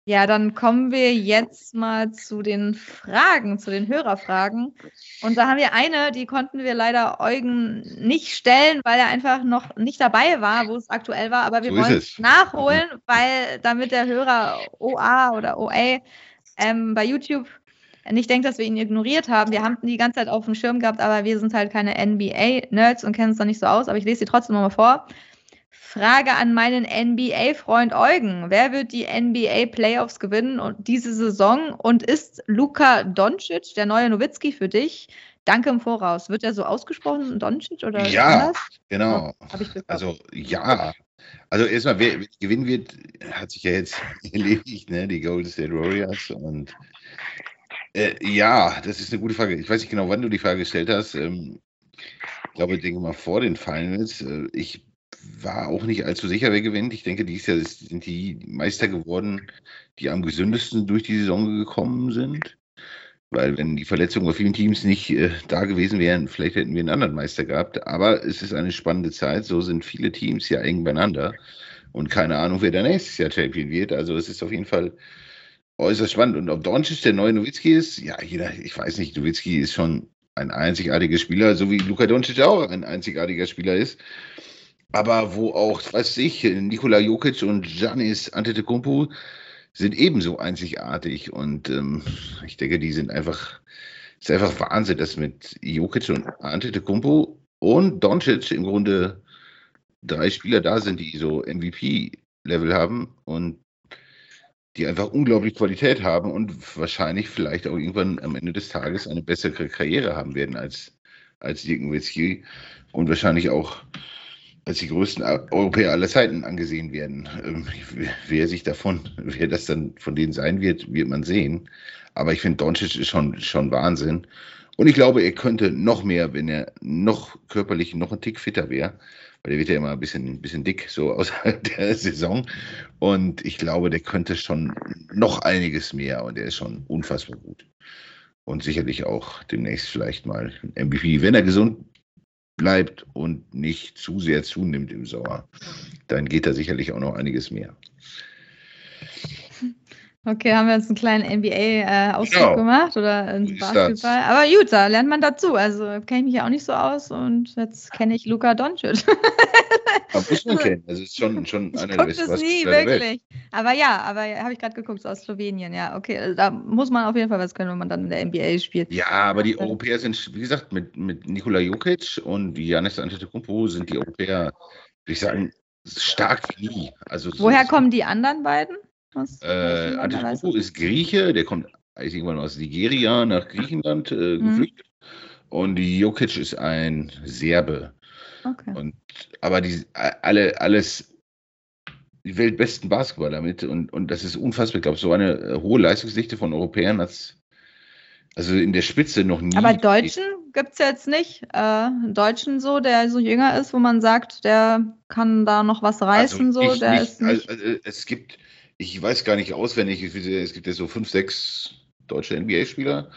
Ja, dann kommen wir jetzt mal zu den Fragen, zu den Hörerfragen. Und da haben wir eine, die konnten wir leider Eugen nicht stellen, weil er einfach noch nicht dabei war, wo es aktuell war. Aber wir So wollen es es. nachholen, weil damit der Hörer OA oder OA ähm, bei YouTube nicht denkt, dass wir ihn ignoriert haben. Wir haben ihn die ganze Zeit auf dem Schirm gehabt, aber wir sind halt keine NBA-Nerds und kennen uns da nicht so aus. Aber ich lese sie trotzdem nochmal vor. Frage an meinen NBA-Freund Eugen. Wer wird die NBA-Playoffs gewinnen und diese Saison? Und ist Luka Doncic der neue Nowitzki für dich? Danke im Voraus. Wird er so ausgesprochen, Doncic oder Ja, anders? Genau. Gehabt. Also ja. Also erstmal, wer wer gewinnen wird, hat sich ja jetzt erledigt, ne? Die Golden State Warriors. Und äh, ja, das ist eine gute Frage. Ich weiß nicht genau, wann du die Frage gestellt hast. Ähm, ich glaube, ich denke mal vor den Finals. Äh, ich war auch nicht allzu sicher, wer gewinnt. Ich denke, dieses Jahr sind die Meister geworden, die am gesündesten durch die Saison gekommen sind. Weil wenn die Verletzungen bei vielen Teams nicht äh, da gewesen wären, vielleicht hätten wir einen anderen Meister gehabt. Aber es ist eine spannende Zeit. So sind viele Teams ja eng beieinander. Und keine Ahnung, wer da nächstes Jahr Champion wird. Also es ist auf jeden Fall äußerst spannend. Und ob Doncic der neue Nowitzki ist, ja, jeder, ich weiß nicht, Nowitzki ist schon ein einzigartiger Spieler, so wie Luka Doncic auch ein einzigartiger Spieler ist. Aber wo auch, weiß ich, Nikola Jokic und Giannis Antetokounmpo sind ebenso einzigartig. Und ähm, ich denke, die sind einfach, es ist einfach Wahnsinn, dass mit Jokic und Antetokounmpo und Doncic im Grunde drei Spieler da sind, die so MVP-Level haben und die einfach unglaublich Qualität haben und wahrscheinlich vielleicht auch irgendwann am Ende des Tages eine bessere Karriere haben werden als, als Dirk Nowitzki und wahrscheinlich auch als die größten Europäer aller Zeiten angesehen werden. Ähm, wer sich davon, wer das dann von denen sein wird, wird man sehen. Aber ich finde, Doncic ist schon, schon Wahnsinn. Und ich glaube, er könnte noch mehr, wenn er noch körperlich noch ein Tick fitter wäre, weil der wird ja immer ein bisschen, ein bisschen dick, so außerhalb der Saison. Und ich glaube, der könnte schon noch einiges mehr und er ist schon unfassbar gut. Und sicherlich auch demnächst vielleicht mal MVP, wenn er gesund bleibt und nicht zu sehr zunimmt im Sommer, dann geht da sicherlich auch noch einiges mehr. Okay, haben wir jetzt einen kleinen NBA-Ausflug Genau. gemacht oder So ist Basketball? Aber gut, da lernt man dazu. Also kenne ich mich ja auch nicht so aus und jetzt kenne ich Luka Doncic. Aber muss man kennen. Das ist schon, schon einer der besten das nie, wirklich. Aber ja, aber habe ich gerade geguckt, ist aus Slowenien, ja. Okay, also da muss man auf jeden Fall was können, wenn man dann in der NBA spielt. Ja, aber die. Europäer sind, wie gesagt, mit, mit Nikola Jokic und Janis Antetokounmpo sind die Europäer, würde ich sagen, stark wie nie. Also so- Woher kommen die anderen beiden? Was, Äh, ist Grieche, der kommt eigentlich irgendwann aus Nigeria nach Griechenland äh, Mhm. geflüchtet. Und Jokic ist ein Serbe. Okay. Und, aber die, alle, alles die weltbesten Basketballer mit und, und das ist unfassbar. Ich glaube, so eine äh, hohe Leistungsdichte von Europäern hat es also in der Spitze noch nie. Aber Deutschen gibt es jetzt nicht. Äh, einen Deutschen so, der so jünger ist, wo man sagt, der kann da noch was reißen, so, Also nicht- der nicht- ist nicht. Also, äh, es gibt, ich weiß gar nicht auswendig, es es gibt ja so fünf, sechs deutsche NBA-Spieler.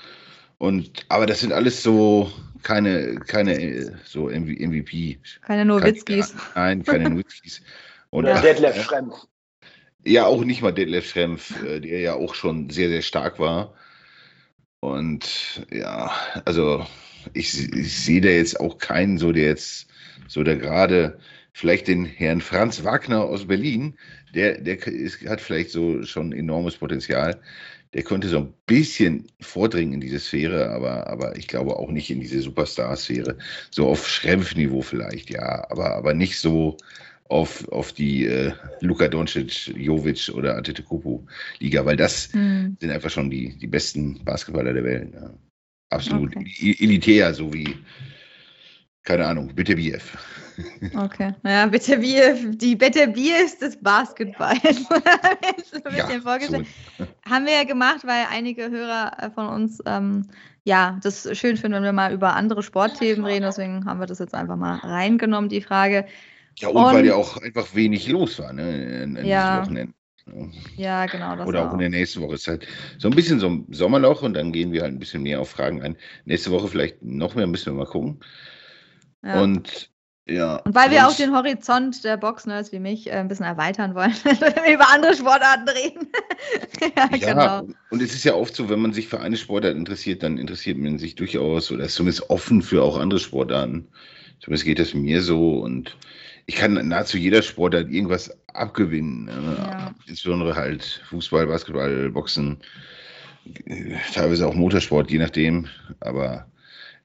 Und, aber das sind alles so keine, keine so MV MVP. keine Nowitzkis. Nein, keine Nowitzkis. Und Oder Detlef Schrempf. Ja, auch nicht mal Detlef Schrempf, äh, der ja auch schon sehr, sehr stark war. Und ja, also ich, ich sehe da jetzt auch keinen, so der jetzt, so der gerade, vielleicht den Herrn Franz Wagner aus Berlin, der, der ist, hat vielleicht so schon enormes Potenzial. Der könnte so ein bisschen vordringen in diese Sphäre, aber, aber ich glaube auch nicht in diese Superstar-Sphäre. So auf Schrempf-Niveau vielleicht, ja, aber, aber nicht so auf, auf die äh, Luka Doncic, Jovic oder Antetokounmpo Liga, weil das Hm. sind einfach schon die, die besten Basketballer der Welt. Ja. Absolut Okay. Elitär, so wie, keine Ahnung, bitte BF. Okay. Naja, bitte Bier, die Bitte Bier ist das Basketball. Jetzt so ein bisschen vorgestellt. Haben wir ja gemacht, weil einige Hörer äh, von uns ähm, ja das schön finden, wenn wir mal über andere Sportthemen reden. Deswegen haben wir das jetzt einfach mal reingenommen, die Frage. Ja, und, weil Und- ja auch einfach wenig los war, ne, in, in Ja. Wochenende. Ja. Ja, genau. Das Oder auch in der nächsten Woche. Es ist halt so ein bisschen so ein Sommerloch und dann gehen wir halt ein bisschen mehr auf Fragen ein. Nächste Woche vielleicht noch mehr, müssen wir mal gucken. Ja. Und Ja. Und weil wir auch den Horizont der Boxnerds wie mich äh, ein bisschen erweitern wollen, wenn wir über andere Sportarten reden. ja, Ja, genau. und es ist ja oft so, wenn man sich für eine Sportart interessiert, dann interessiert man sich durchaus oder ist zumindest offen für auch andere Sportarten. Zumindest geht das mir so und ich kann nahezu jeder Sportart irgendwas abgewinnen. ne? Ja. Insbesondere halt Fußball, Basketball, Boxen, äh, teilweise auch Motorsport, je nachdem. Aber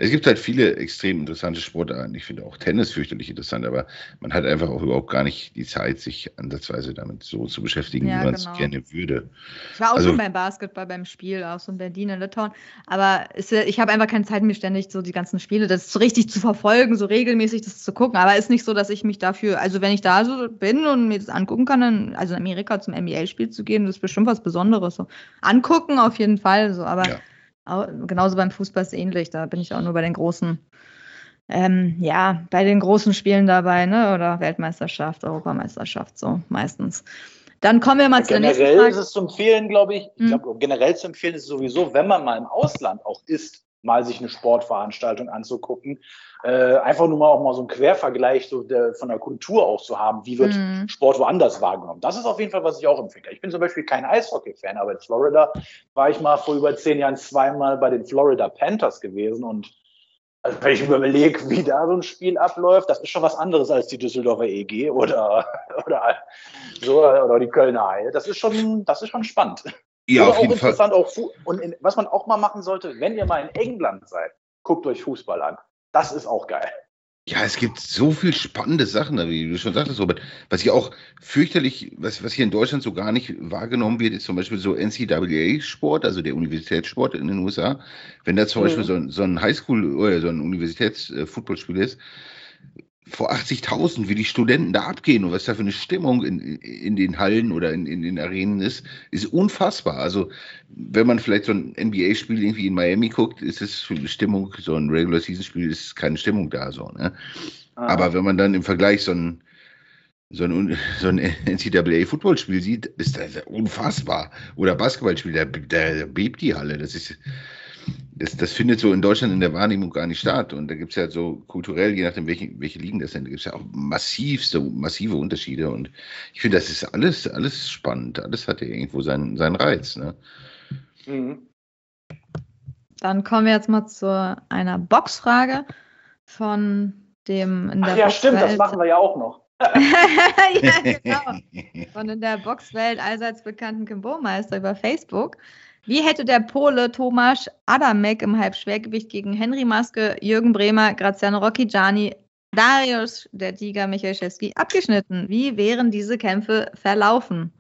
es gibt halt viele extrem interessante Sportarten. Ich finde auch Tennis fürchterlich interessant, aber man hat einfach auch überhaupt gar nicht die Zeit, sich ansatzweise damit so zu beschäftigen, Ja, wie man es genau. gerne würde. Ich war auch Also- schon beim Basketball, beim Spiel, auch so in Berlin, in Litauen. Aber es, äh, ich habe einfach keine Zeit, mir ständig so die ganzen Spiele, das so richtig zu verfolgen, so regelmäßig das zu gucken. Aber ist nicht so, dass ich mich dafür, also wenn ich da so bin und mir das angucken kann, dann, also in Amerika zum NBA-Spiel zu gehen, das ist bestimmt was Besonderes. So. Angucken auf jeden Fall, so. Aber Ja. Genauso beim Fußball ist ähnlich. Da bin ich auch nur bei den großen, ähm, ja, bei den großen Spielen dabei, ne? Oder Weltmeisterschaft, Europameisterschaft, so meistens. Dann kommen wir mal zur nächsten Generell ist es zu empfehlen, glaube ich, ich Hm. glaube, generell zu empfehlen ist es sowieso, wenn man mal im Ausland auch ist, mal sich eine Sportveranstaltung anzugucken. Äh, einfach nur mal auch mal so einen Quervergleich so der, von der Kultur auch zu haben. Wie wird Mhm. Sport woanders wahrgenommen? Das ist auf jeden Fall, was ich auch empfehle. Ich bin zum Beispiel kein Eishockey-Fan, aber in Florida war ich mal vor über zehn Jahren zweimal bei den Florida Panthers gewesen und also wenn ich mir überlege, wie da so ein Spiel abläuft, das ist schon was anderes als die Düsseldorfer EG oder, oder, so, oder die Kölner Haie. Das ist schon, das ist schon spannend. Ja, Oder auf jeden Fall. auch und in, was man auch mal machen sollte, wenn ihr mal in England seid, guckt euch Fußball an. Das ist auch geil. Ja, es gibt so viel spannende Sachen, wie du schon sagtest, Robert. Was ich auch fürchterlich, was, was hier in Deutschland so gar nicht wahrgenommen wird, ist zum Beispiel so NCAA-Sport, also der Universitätssport in den USA. Wenn da zum Mhm. Beispiel so ein, so ein Highschool- oder so ein Universitäts-Footballspiel ist, vor 80.000, wie die Studenten da abgehen und was da für eine Stimmung in, in den Hallen oder in, in den Arenen ist, ist unfassbar. Also, wenn man vielleicht so ein NBA-Spiel irgendwie in Miami guckt, ist es für eine Stimmung, so ein Regular-Season-Spiel ist keine Stimmung da, so, ne? Aber wenn man dann im Vergleich so ein, so ein, so ein NCAA-Footballspiel sieht, ist das unfassbar. Oder Basketballspiel, da, da bebt die Halle. Das ist, das, das findet so in Deutschland in der Wahrnehmung gar nicht statt. Und da gibt es ja so kulturell, je nachdem, welche, welche Ligen das sind, gibt es ja auch massivste, massive Unterschiede. Und ich finde, das ist alles, alles spannend. Alles hat ja irgendwo seinen, seinen Reiz. Ne? Mhm. Dann kommen wir jetzt mal zu einer Boxfrage von dem in der Ach ja, stimmt, das Boxwelt- machen wir ja auch noch. ja, genau. Von in der Boxwelt allseits bekannten Kimbo-Meister über Facebook. Wie hätte der Pole Tomasz Adamek im Halbschwergewicht gegen Henry Maske, Jürgen Bremer, Graziano Rocchigiani, Darius, der Tiger Michalczewski abgeschnitten? Wie wären diese Kämpfe verlaufen?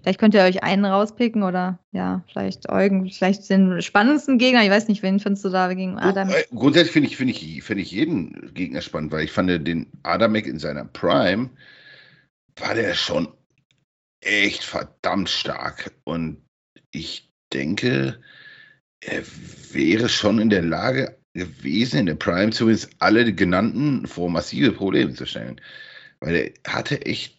Vielleicht könnt ihr euch einen rauspicken oder ja, vielleicht Eugen, vielleicht den spannendsten Gegner. Ich weiß nicht, wen findest du da gegen Adamek? Äh, Grundsätzlich finde ich, finde ich, finde ich jeden Gegner spannend, weil ich fand den Adamek in seiner Prime war der schon echt verdammt stark. Und ich denke, er wäre schon in der Lage gewesen, in der Prime zumindest alle genannten vor massive Probleme zu stellen. Weil er hatte echt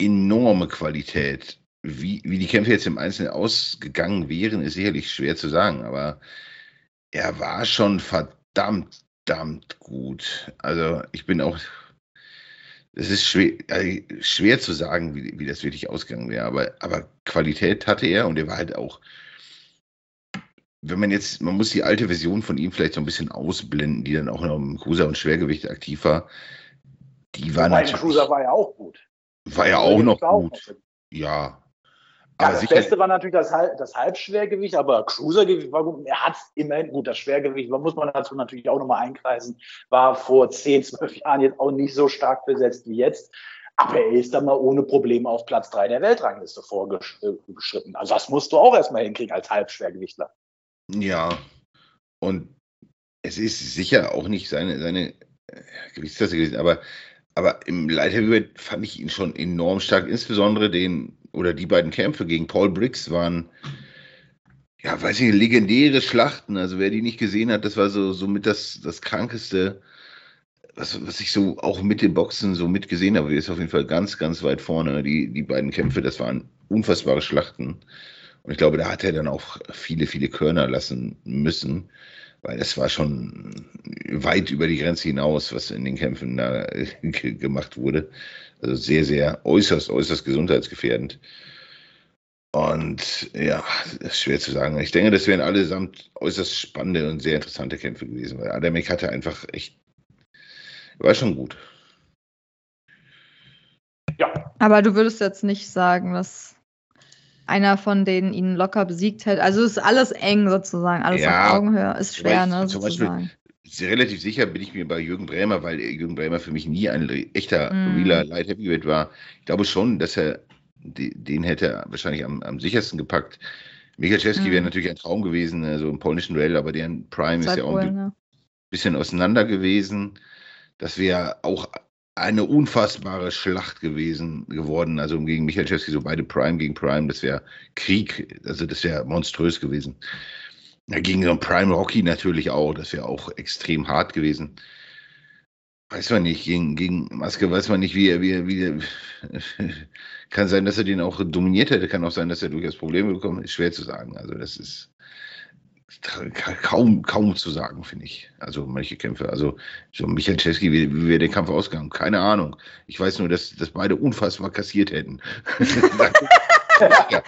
enorme Qualität. Wie, wie die Kämpfe jetzt im Einzelnen ausgegangen wären, ist sicherlich schwer zu sagen, aber er war schon verdammt, verdammt gut. Also ich bin auch, es ist schwer, äh, schwer zu sagen, wie, wie das wirklich ausgegangen wäre, aber, aber Qualität hatte er und er war halt auch, wenn man jetzt, man muss die alte Version von ihm vielleicht so ein bisschen ausblenden, die dann auch noch im Cruiser und Schwergewicht aktiv war. Die war Mein natürlich, Cruiser war ja auch gut. war ja auch noch War auch gut. gut. Ja. Ja, das Beste war natürlich das, das Halbschwergewicht, aber Cruisergewicht war gut. Er hat immerhin gut. Das Schwergewicht, da muss man dazu natürlich auch nochmal einkreisen, war vor 10, 12 Jahren jetzt auch nicht so stark besetzt wie jetzt. Aber er ist dann mal ohne Probleme auf Platz 3 der Weltrangliste vorgeschritten. Also das musst du auch erstmal hinkriegen als Halbschwergewichtler. Ja, und es ist sicher auch nicht seine, seine äh, Gewichtsklasse gewesen, aber, aber im Light Heavyweight fand ich ihn schon enorm stark, insbesondere den oder die beiden Kämpfe gegen Paul Briggs waren, ja, weiß ich, legendäre Schlachten. Also wer die nicht gesehen hat, das war so somit das, das krankeste, was, was ich so auch mit dem Boxen so mitgesehen habe. Er ist auf jeden Fall ganz, ganz weit vorne. Die, die beiden Kämpfe, das waren unfassbare Schlachten. Und ich glaube, da hat er dann auch viele, viele Körner lassen müssen, weil das war schon weit über die Grenze hinaus, was in den Kämpfen da gemacht wurde. Also sehr, sehr äußerst, äußerst gesundheitsgefährdend. Und ja, das ist schwer zu sagen. Ich denke, das wären allesamt äußerst spannende und sehr interessante Kämpfe gewesen, weil Adamek hatte einfach echt, war schon gut. Ja. Aber du würdest jetzt nicht sagen, dass einer von denen ihn locker besiegt hätte. Also ist alles eng sozusagen, alles ja, auf Augenhöhe. Ist schwer, ne? Zum Beispiel, relativ sicher bin ich mir bei Jürgen Bremer, weil Jürgen Bremer für mich nie ein echter mm. realer Light Heavyweight war. Ich glaube schon, dass er den hätte er wahrscheinlich am, am sichersten gepackt. Michalczewski mhm. wäre natürlich ein Traum gewesen, also im polnischen Duell, aber deren Prime ist ja auch ein ne? bisschen auseinander gewesen. Das wäre auch eine unfassbare Schlacht gewesen geworden. Also gegen Michalczewski, so beide Prime gegen Prime, das wäre Krieg, also das wäre monströs gewesen. Ja, gegen so einen Prime Rocky natürlich auch, das wäre auch extrem hart gewesen. Weiß man nicht, gegen, gegen Maske weiß man nicht, wie er, wie er, wie er, kann sein, dass er den auch dominiert hätte, kann auch sein, dass er durchaus Probleme bekommt, ist schwer zu sagen. Also das ist kaum, kaum zu sagen, finde ich. Also manche Kämpfe, also so Michael Czeski, wie, wie wäre der Kampf ausgegangen? Keine Ahnung. Ich weiß nur, dass, dass beide unfassbar kassiert hätten. ja.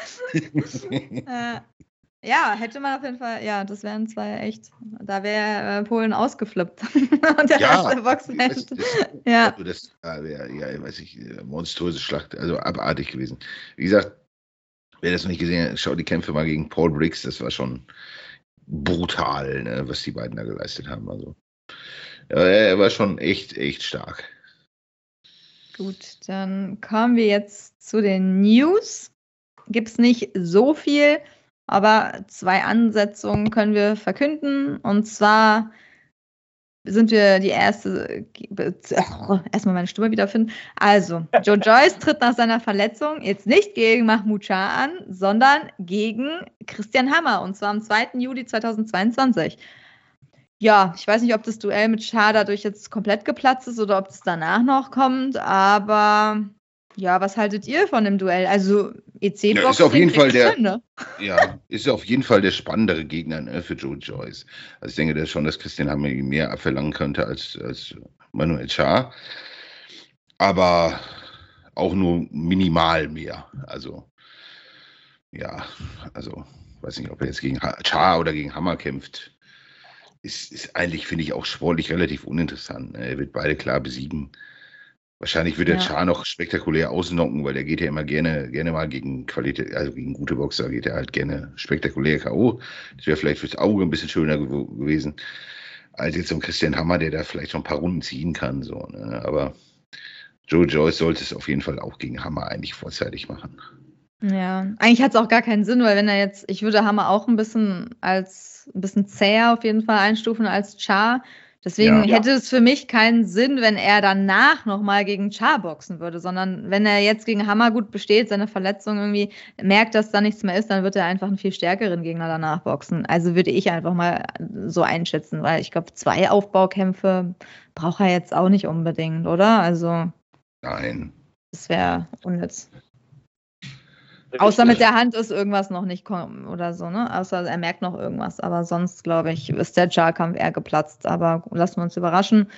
Ja, hätte man auf jeden Fall, ja, das wären zwei echt, da wäre äh, Polen ausgeflippt. Und der ja, Rest der Boxen das, das, ja. Also das wäre, ja, weiß ich, äh, monströse Schlacht, also abartig gewesen. Wie gesagt, wer das noch nicht gesehen hat, schau die Kämpfe mal gegen Paul Briggs, das war schon brutal, ne, was die beiden da geleistet haben. Also, ja, er war schon echt, echt stark. Gut, dann kommen wir jetzt zu den News. Gibt es nicht so viel. Aber zwei Ansetzungen können wir verkünden. Und zwar sind wir die erste, oh, erstmal meine Stimme wiederfinden. Also, Joe Joyce tritt nach seiner Verletzung jetzt nicht gegen Mahmoud Shah an, sondern gegen Christian Hammer und zwar am 2. Juli 2022. Ja, ich weiß nicht, ob das Duell mit Shah dadurch jetzt komplett geplatzt ist oder ob es danach noch kommt, aber ja, was haltet ihr von dem Duell? Also EC-Box ja, ist auf jeden Fall der, drin, ne? ja, ist auf jeden Fall der spannendere Gegner ne, für Joe Joyce. Also ich denke dass schon, dass Christian Hammer mehr abverlangen könnte als, als Manuel Char. Aber auch nur minimal mehr. Also ja, also weiß nicht, ob er jetzt gegen Char oder gegen Hammer kämpft. Ist, ist eigentlich, finde ich, auch sportlich relativ uninteressant. Ne? Er wird beide klar besiegen. Wahrscheinlich wird der ja. Char noch spektakulär ausnocken, weil der geht ja immer gerne, gerne mal gegen Qualität, also gegen gute Boxer geht er halt gerne spektakulär K.O. Das wäre vielleicht fürs Auge ein bisschen schöner gew gewesen, als jetzt so ein Christian Hammer, der da vielleicht schon ein paar Runden ziehen kann. So, ne? Aber Joe Joyce sollte es auf jeden Fall auch gegen Hammer eigentlich vorzeitig machen. Ja, eigentlich hat es auch gar keinen Sinn, weil wenn er jetzt, ich würde Hammer auch ein bisschen als ein bisschen zäher auf jeden Fall einstufen als Char. Deswegen ja. hätte es für mich keinen Sinn, wenn er danach nochmal gegen Char boxen würde, sondern wenn er jetzt gegen Hammer gut besteht, seine Verletzung irgendwie merkt, dass da nichts mehr ist, dann wird er einfach einen viel stärkeren Gegner danach boxen. Also würde ich einfach mal so einschätzen, weil ich glaube, zwei Aufbaukämpfe braucht er jetzt auch nicht unbedingt, oder? Also. Nein. Das wäre unnütz. Außer mit der Hand ist irgendwas noch nicht kommen oder so, ne? Außer er merkt noch irgendwas. Aber sonst, glaube ich, ist der Jar-Kampf eher geplatzt. Aber lassen wir uns überraschen.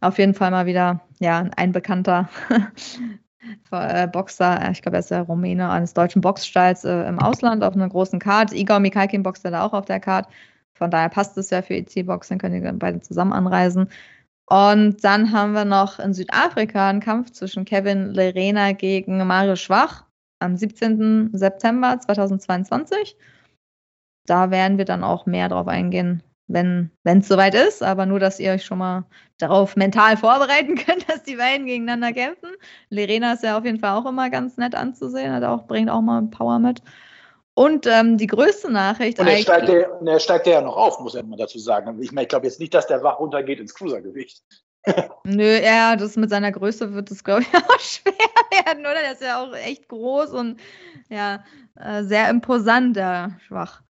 Auf jeden Fall mal wieder, ja, ein bekannter äh, Boxer, ich glaube, er ist der Rumäne eines deutschen Boxstalls äh, im Ausland auf einer großen Card. Igor Mikhalkin boxt da auch auf der Card. Von daher passt es ja für EC-Box, dann können die beide zusammen anreisen. Und dann haben wir noch in Südafrika einen Kampf zwischen Kevin Lerena gegen Mario Schwach am 17. September 2022. Da werden wir dann auch mehr drauf eingehen, wenn es soweit ist, aber nur, dass ihr euch schon mal darauf mental vorbereiten könnt, dass die beiden gegeneinander kämpfen. Lerena ist ja auf jeden Fall auch immer ganz nett anzusehen, hat auch, bringt auch mal Power mit. Und ähm, die größte Nachricht. Und er steigt, der, er steigt ja noch auf, muss man dazu sagen. Ich meine, ich glaube jetzt nicht, dass der Wach runtergeht ins Cruisergewicht. Nö, ja, das mit seiner Größe wird es, glaube ich, auch schwer werden, oder? Der ist ja auch echt groß und ja, äh, sehr imposant, der Schwach.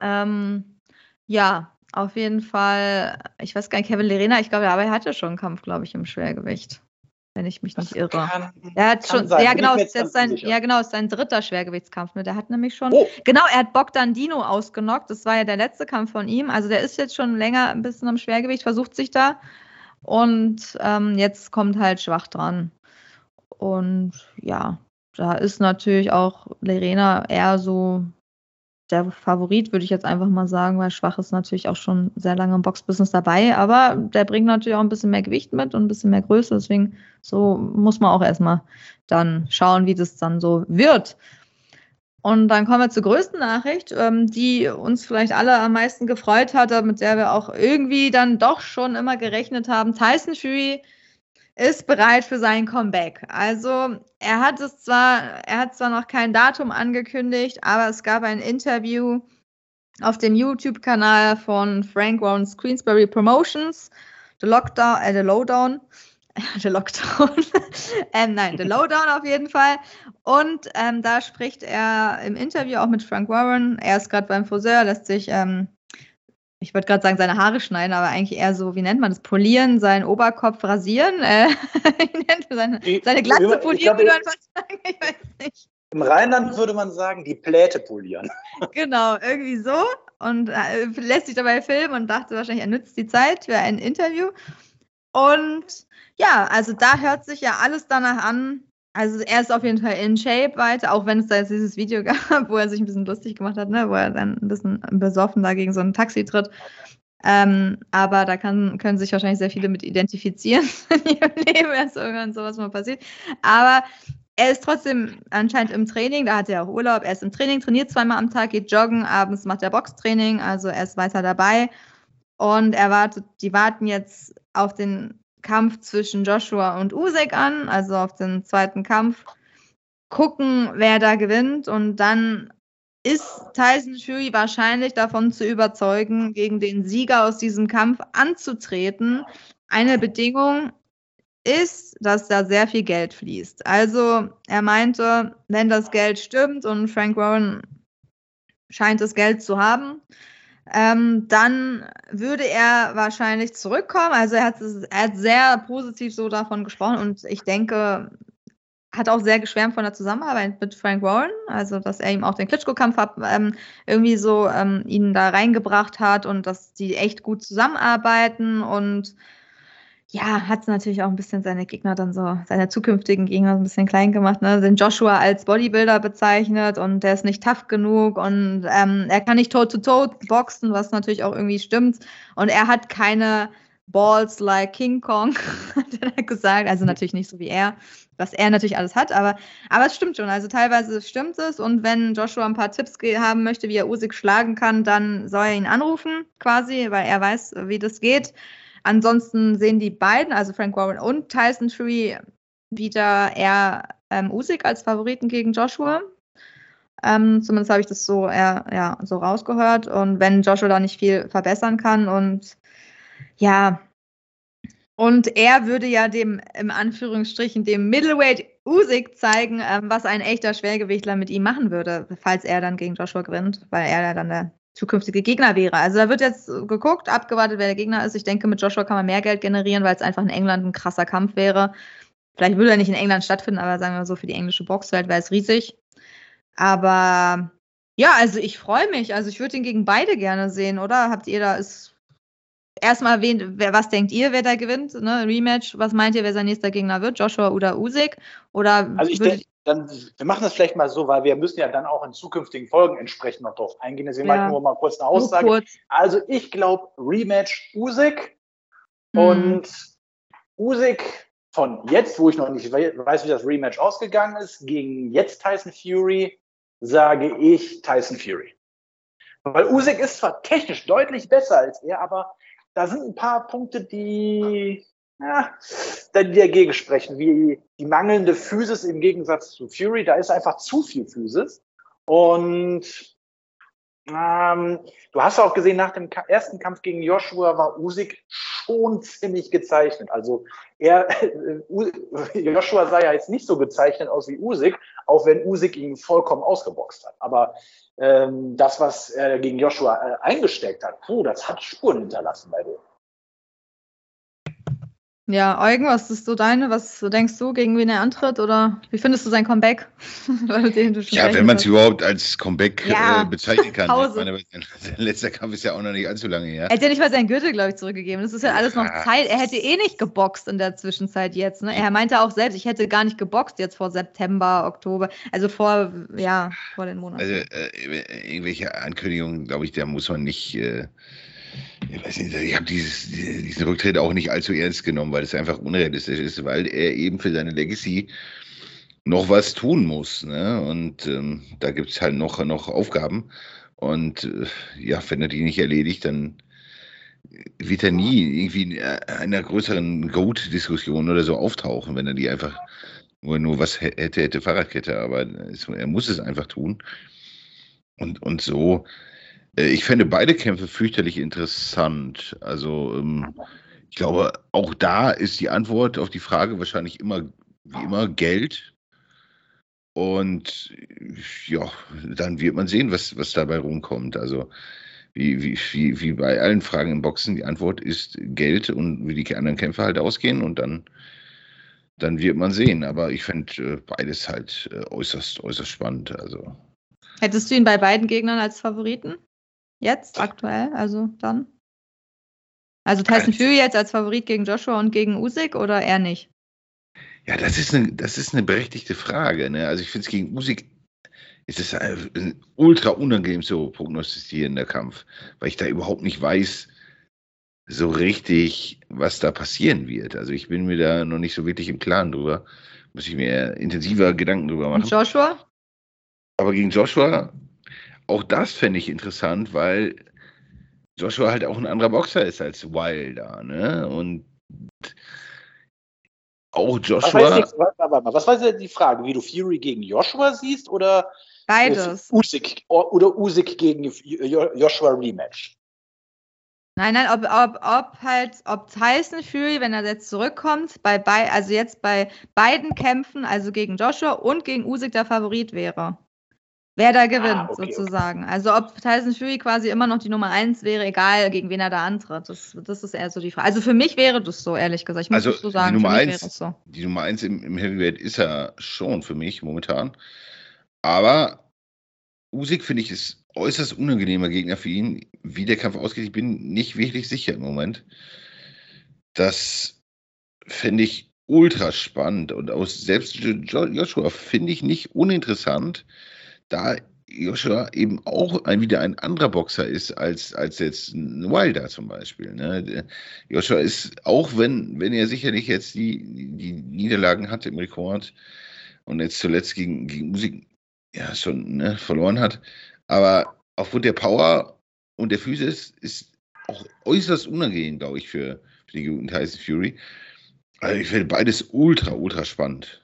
Ähm, ja, auf jeden Fall, ich weiß gar nicht, Kevin Lerena, ich glaube, aber er hatte schon einen Kampf, glaube ich, im Schwergewicht. wenn ich mich nicht irre. Kann, Er hat schon, sein, ja genau, ist jetzt sein, ja genau, ist sein dritter Schwergewichtskampf. Ne? Der hat nämlich schon, Oh, genau, er hat Bogdan Dino ausgenockt. Das war ja der letzte Kampf von ihm. Also der ist jetzt schon länger ein bisschen am Schwergewicht, versucht sich da und ähm, jetzt kommt halt schwach dran. Und ja, da ist natürlich auch Lerena eher so der Favorit, würde ich jetzt einfach mal sagen, weil Schwach ist natürlich auch schon sehr lange im Boxbusiness dabei, aber der bringt natürlich auch ein bisschen mehr Gewicht mit und ein bisschen mehr Größe, deswegen so muss man auch erstmal dann schauen, wie das dann so wird. Und dann kommen wir zur größten Nachricht, ähm, die uns vielleicht alle am meisten gefreut hatte, mit der wir auch irgendwie dann doch schon immer gerechnet haben. Tyson Fury ist bereit für sein Comeback. Also er hat es zwar, er hat zwar noch kein Datum angekündigt, aber es gab ein Interview auf dem YouTube-Kanal von Frank Warren Queensberry Promotions, The Lockdown, äh, The Lowdown, The Lockdown, ähm, nein, The Lowdown auf jeden Fall. Und ähm, da spricht er im Interview auch mit Frank Warren. Er ist gerade beim Friseur, lässt sich ähm, ich würde gerade sagen, seine Haare schneiden, aber eigentlich eher so, wie nennt man das? Polieren, seinen Oberkopf rasieren, äh, seine, seine Glatze polieren, würde man fast sagen, ich weiß nicht. Im Rheinland würde man sagen, die Pläte polieren. Genau, irgendwie so und äh, lässt sich dabei filmen und dachte wahrscheinlich, er nützt die Zeit für ein Interview. Und ja, also da hört sich ja alles danach an. Also er ist auf jeden Fall in Shape weiter, auch wenn es da jetzt dieses Video gab, wo er sich ein bisschen lustig gemacht hat, ne? wo er dann ein bisschen besoffen da gegen so ein Taxi tritt. Ähm, aber da kann, können sich wahrscheinlich sehr viele mit identifizieren in ihrem Leben, dass irgendwann sowas mal passiert. Aber er ist trotzdem anscheinend im Training, da hat er auch Urlaub, er ist im Training, trainiert zweimal am Tag, geht joggen, abends macht er Boxtraining, also er ist weiter dabei. Und er wartet, die warten jetzt auf den Kampf zwischen Joshua und Usyk an, also auf den zweiten Kampf, gucken, wer da gewinnt und dann ist Tyson Fury wahrscheinlich davon zu überzeugen, gegen den Sieger aus diesem Kampf anzutreten. Eine Bedingung ist, dass da sehr viel Geld fließt. Also er meinte, wenn das Geld stimmt und Frank Warren scheint das Geld zu haben, ähm, dann würde er wahrscheinlich zurückkommen. Also er hat, er hat sehr positiv so davon gesprochen und ich denke, hat auch sehr geschwärmt von der Zusammenarbeit mit Frank Warren, also dass er ihm auch den Klitschko-Kampf ähm, irgendwie so ähm, ihn da reingebracht hat und dass die echt gut zusammenarbeiten und ja, hat natürlich auch ein bisschen seine Gegner dann so, seine zukünftigen Gegner so ein bisschen klein gemacht, ne? Den Joshua als Bodybuilder bezeichnet und der ist nicht tough genug und ähm, er kann nicht toe-to-toe boxen, was natürlich auch irgendwie stimmt. Und er hat keine Balls like King Kong, hat er gesagt. Also natürlich nicht so wie er, was er natürlich alles hat, aber, aber es stimmt schon. Also teilweise stimmt es. Und wenn Joshua ein paar Tipps haben möchte, wie er Usyk schlagen kann, dann soll er ihn anrufen, quasi, weil er weiß, wie das geht. Ansonsten sehen die beiden, also Frank Warren und Tyson Fury, wieder eher ähm, Usyk als Favoriten gegen Joshua. Ähm, zumindest habe ich das so, eher, ja, so rausgehört. Und wenn Joshua da nicht viel verbessern kann und ja, und er würde ja dem, im Anführungsstrichen, dem Middleweight Usyk zeigen, ähm, was ein echter Schwergewichtler mit ihm machen würde, falls er dann gegen Joshua gewinnt, weil er ja dann der zukünftige Gegner wäre. Also da wird jetzt geguckt, abgewartet, wer der Gegner ist. Ich denke, mit Joshua kann man mehr Geld generieren, weil es einfach in England ein krasser Kampf wäre. Vielleicht würde er nicht in England stattfinden, aber sagen wir so, für die englische Boxwelt wäre es riesig. Aber ja, also ich freue mich. Also ich würde ihn gegen beide gerne sehen, oder? Habt ihr da ist erstmal wen, wer, was denkt ihr, wer da gewinnt? Ne? Rematch, was meint ihr, wer sein nächster Gegner wird? Joshua oder Usyk? Oder Also ich denke, dann, wir machen das vielleicht mal so, weil wir müssen ja dann auch in zukünftigen Folgen entsprechend noch drauf eingehen. Deswegen Ja. mache ich nur mal kurz eine Aussage. kurz. Also ich glaube Rematch Usyk Mhm. und Usyk von jetzt, wo ich noch nicht we weiß, wie das Rematch ausgegangen ist, gegen jetzt Tyson Fury, sage ich Tyson Fury. Weil Usyk ist zwar technisch deutlich besser als er, aber da sind ein paar Punkte, die ja, die dagegen sprechen, wie die mangelnde Physis im Gegensatz zu Fury. Da ist einfach zu viel Physis. Und ähm, du hast auch gesehen, nach dem ersten Kampf gegen Joshua war Usyk schon ziemlich gezeichnet. Also er, Joshua sah ja jetzt nicht so gezeichnet aus wie Usyk, auch wenn Usyk ihn vollkommen ausgeboxt hat. Aber ähm, das, was er gegen Joshua äh, eingesteckt hat, puh, das hat Spuren hinterlassen bei dem. Ja, Eugen, was ist so deine? Was denkst du, gegen wen er antritt? Oder wie findest du sein Comeback? ja, wenn man es überhaupt als Comeback Ja. äh, bezeichnen kann. Pause. Ich meine, sein, letzter Kampf ist ja auch noch nicht allzu lange her. Er hat ja nicht mal seinen Gürtel, glaube ich, zurückgegeben. Das ist ja alles noch. Zeit. Er hätte eh nicht geboxt in der Zwischenzeit jetzt. Ne? Er meinte auch selbst, ich hätte gar nicht geboxt jetzt vor September, Oktober. Also vor, ja, vor den Monaten. Also äh, irgendwelche Ankündigungen, glaube ich, da muss man nicht. Äh, ich weiß nicht, ich habe diesen Rücktritt auch nicht allzu ernst genommen, weil es einfach unrealistisch ist, weil er eben für seine Legacy noch was tun muss. Ne? Und ähm, da gibt es halt noch, noch Aufgaben. Und äh, ja, wenn er die nicht erledigt, dann wird er nie irgendwie in äh, einer größeren Goat-Diskussion oder so auftauchen, wenn er die einfach nur, nur was hä- hätte, hätte Fahrradkette. Aber es, er muss es einfach tun. Und, und so, ich fände beide Kämpfe fürchterlich interessant. Also, ähm, ich glaube, auch da ist die Antwort auf die Frage wahrscheinlich immer, wie immer, Geld. Und äh, ja, dann wird man sehen, was, was dabei rumkommt. Also, wie, wie, wie, wie bei allen Fragen im Boxen, die Antwort ist Geld und wie die anderen Kämpfe halt ausgehen und dann, dann wird man sehen. Aber ich fände äh, beides halt äh, äußerst, äußerst spannend. Also. Hättest du ihn bei beiden Gegnern als Favoriten? Jetzt, aktuell, also dann? Also Tyson Als- Fury jetzt als Favorit gegen Joshua und gegen Usyk oder eher nicht? Ja, das ist eine, das ist eine berechtigte Frage. Ne? Also ich finde es gegen Usyk ist es ein, ein ultra unangenehm zu prognostizieren, der Kampf, weil ich da überhaupt nicht weiß, so richtig, was da passieren wird. Also ich bin mir da noch nicht so wirklich im Klaren drüber. Muss ich mir intensiver Gedanken drüber Und machen. Joshua? Aber gegen Joshua, auch das fände ich interessant, weil Joshua halt auch ein anderer Boxer ist als Wilder. Ne? Und auch Was, Joshua. weiß warte, warte mal, was war jetzt die Frage? Wie du Fury gegen Joshua siehst oder Beides. Usyk, oder Usyk gegen Jo- Joshua Rematch? Nein, nein, ob, ob, ob halt, ob Tyson Fury, wenn er jetzt zurückkommt, bei, bei also jetzt bei beiden Kämpfen, also gegen Joshua und gegen Usyk der Favorit wäre. Wer da gewinnt, Ah, okay, sozusagen. Also ob Tyson Fury quasi immer noch die Nummer eins wäre, egal gegen wen er da antritt. Das, das ist eher so die Frage. Also für mich wäre das so, ehrlich gesagt. Ich muss Also, so die sagen, Nummer für mich eins- so. die Nummer eins im, im Heavyweight ist er schon für mich momentan. Aber Usyk finde ich ist äußerst unangenehmer Gegner für ihn. Wie der Kampf ausgeht, ich bin nicht wirklich sicher im Moment. Das finde ich ultra spannend und aus selbst Jo- Joshua finde ich nicht uninteressant, da Joshua eben auch ein, wieder ein anderer Boxer ist als, als jetzt ein Wilder zum Beispiel. Ne? Joshua ist, auch wenn, wenn er sicherlich jetzt die, die Niederlagen hatte im Rekord und jetzt zuletzt gegen, gegen Musik ja schon ne, verloren hat, aber aufgrund der Power und der Physis ist auch äußerst unangenehm, glaube ich, für, für den guten Tyson Fury. Also ich finde beides ultra, ultra spannend.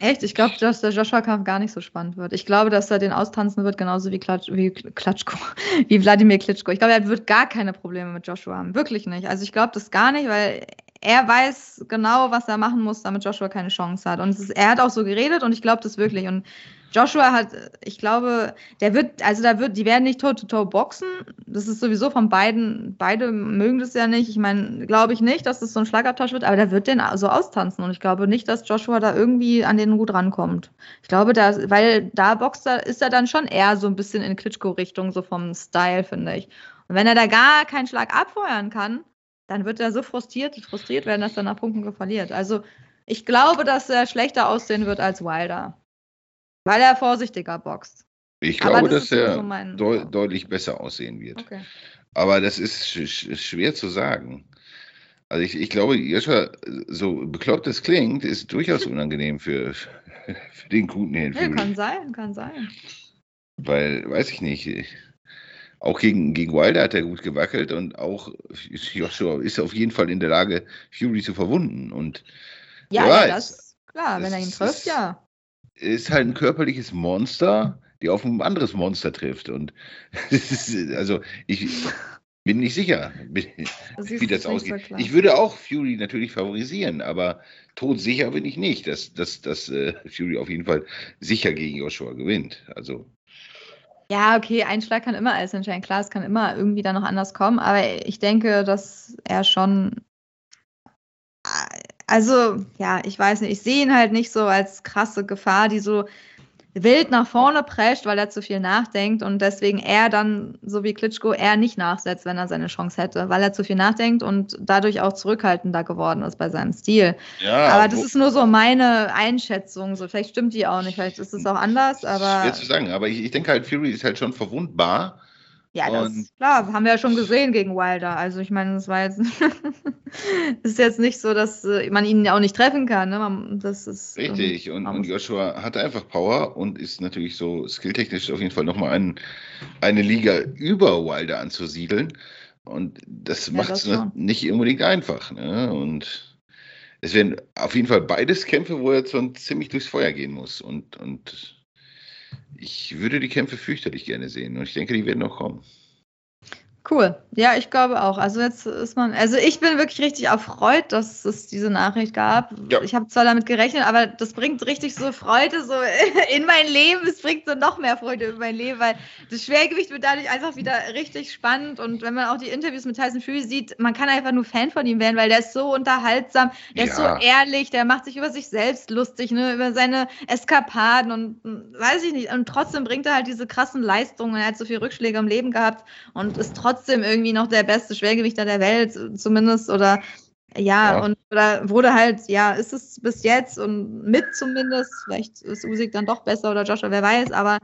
Echt? Ich glaube, dass der Joshua-Kampf gar nicht so spannend wird. Ich glaube, dass er den austanzen wird, genauso wie, Klatsch, wie Klatschko, wie Wladimir Klitschko. Ich glaube, er wird gar keine Probleme mit Joshua haben. Wirklich nicht. Also ich glaube das gar nicht, weil er weiß genau, was er machen muss, damit Joshua keine Chance hat. Und ist, er hat auch so geredet und ich glaube das wirklich. Und Joshua hat, ich glaube, der wird, also da wird, die werden nicht toe-to-toe boxen. Das ist sowieso von beiden, beide mögen das ja nicht. Ich meine, glaube ich nicht, dass das so ein Schlagabtausch wird, aber der wird den so austanzen. Und ich glaube nicht, dass Joshua da irgendwie an den gut rankommt. Ich glaube, da, weil da boxt er, ist er dann schon eher so ein bisschen in Klitschko-Richtung, so vom Style, finde ich. Und wenn er da gar keinen Schlag abfeuern kann, dann wird er so frustriert, frustriert werden, dass er nach Punkten verliert. Also ich glaube, dass er schlechter aussehen wird als Wilder. Weil er vorsichtiger boxt. Ich glaube, das dass er so mein- deu deutlich besser aussehen wird. Okay. Aber das ist sch sch schwer zu sagen. Also ich, ich glaube, Joshua, so bekloppt es klingt, ist durchaus unangenehm für, für den guten Herrn Ja, kann sein, kann sein. Weil, weiß ich nicht, auch gegen, gegen Wilder hat er gut gewackelt und auch Joshua ist auf jeden Fall in der Lage, Fury zu verwunden. Und Ja, ja, weiß. das klar, wenn er ihn Das trifft, ist- ja. ist halt ein körperliches Monster, die auf ein anderes Monster trifft. Und das ist, also ich bin nicht sicher, wie Das wie das nicht so ich würde auch Fury natürlich favorisieren, aber todsicher bin ich nicht, dass, dass, dass äh, Fury auf jeden Fall sicher gegen Joshua gewinnt. Also Ja, okay, ein Schlag kann immer alles entscheiden. Klar, es kann immer irgendwie dann noch anders kommen, aber ich denke, dass er schon also, ja, ich weiß nicht, ich sehe ihn halt nicht so als krasse Gefahr, die so wild nach vorne prescht, weil er zu viel nachdenkt und deswegen er dann, so wie Klitschko, er nicht nachsetzt, wenn er seine Chance hätte, weil er zu viel nachdenkt und dadurch auch zurückhaltender geworden ist bei seinem Stil. Ja, aber das ist nur so meine Einschätzung. So, vielleicht stimmt die auch nicht, vielleicht ist es auch anders, aber. Schwer zu sagen, aber ich, ich denke halt, Fury ist halt schon verwundbar. Ja, das ist klar, haben wir ja schon gesehen gegen Wilder. Also ich meine, das war jetzt ist jetzt nicht so, dass äh, man ihn auch nicht treffen kann. Ne? Das ist richtig. Und, und, Joshua hatte einfach Power und ist natürlich so skilltechnisch auf jeden Fall nochmal ein, eine Liga über Wilder anzusiedeln. Und das ja, macht es nicht unbedingt einfach. Ne? Und es werden auf jeden Fall beides Kämpfe, wo er jetzt schon ziemlich durchs Feuer gehen muss. Und, und ich würde die Kämpfe fürchterlich gerne sehen und ich denke, die werden noch kommen. Cool. Ja, ich glaube auch. Also jetzt ist man, also ich bin wirklich richtig erfreut, dass es diese Nachricht gab. Ja. Ich habe zwar damit gerechnet, aber das bringt richtig so Freude so in mein Leben. Es bringt so noch mehr Freude in mein Leben, weil das Schwergewicht wird dadurch einfach wieder richtig spannend. Und wenn man auch die Interviews mit Tyson Fury sieht, man kann einfach nur Fan von ihm werden, weil der ist so unterhaltsam, der ja. ist so ehrlich, der macht sich über sich selbst lustig, ne, über seine Eskapaden und hm, weiß ich nicht. Und trotzdem bringt er halt diese krassen Leistungen. Er hat so viele Rückschläge im Leben gehabt und ist trotzdem trotzdem irgendwie noch der beste Schwergewichter der Welt, zumindest, oder ja, ja, und oder wurde halt, ja, ist es bis jetzt und mit zumindest, vielleicht ist Usyk dann doch besser oder Joshua, wer weiß, aber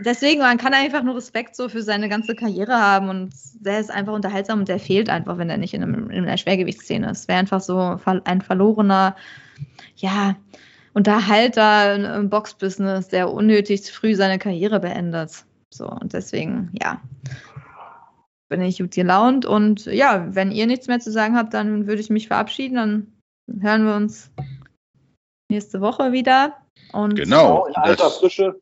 deswegen, man kann einfach nur Respekt so für seine ganze Karriere haben und der ist einfach unterhaltsam und der fehlt einfach, wenn er nicht in, einem, in einer Schwergewichtsszene ist. Wäre einfach so ein verlorener, ja, Unterhalter im Boxbusiness, der unnötig früh seine Karriere beendet. So, und deswegen, ja, bin ich gut gelaunt. Und ja, wenn ihr nichts mehr zu sagen habt, dann würde ich mich verabschieden. Dann hören wir uns nächste Woche wieder. Und genau, in alter Frische.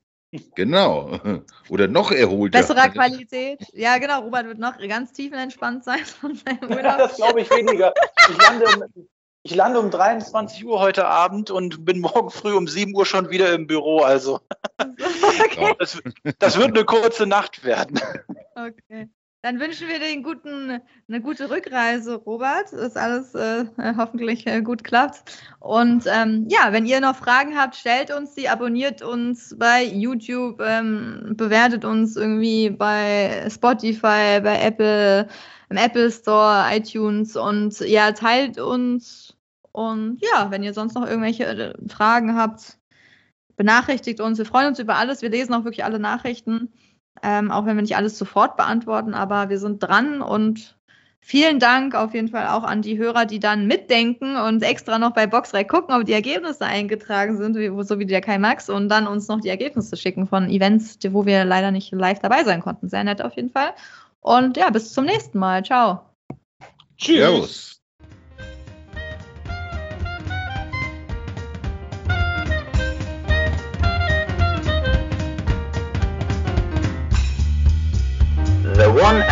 Genau. Oder noch erholter. Besserer Qualität. Ja, genau. Robert wird noch ganz tiefenentspannt sein von seinem Urlaub. das glaube ich weniger. Ich lande, um, ich lande um 23 Uhr heute Abend und bin morgen früh um 7 Uhr schon wieder im Büro. Also okay. das, das wird eine kurze Nacht werden. Okay. Dann wünschen wir dir guten, eine gute Rückreise, Robert, dass alles äh, hoffentlich äh, gut klappt. Und ähm, ja, wenn ihr noch Fragen habt, stellt uns die, abonniert uns bei YouTube, ähm, bewertet uns irgendwie bei Spotify, bei Apple, im Apple Store, iTunes und ja, teilt uns. Und ja, wenn ihr sonst noch irgendwelche äh, Fragen habt, benachrichtigt uns. Wir freuen uns über alles. Wir lesen auch wirklich alle Nachrichten. Ähm, auch wenn wir nicht alles sofort beantworten, aber wir sind dran und vielen Dank auf jeden Fall auch an die Hörer, die dann mitdenken und extra noch bei Boxrec gucken, ob die Ergebnisse eingetragen sind, so wie der Kai Max, und dann uns noch die Ergebnisse schicken von Events, wo wir leider nicht live dabei sein konnten. Sehr nett auf jeden Fall. Und ja, bis zum nächsten Mal. Ciao. Tschüss. the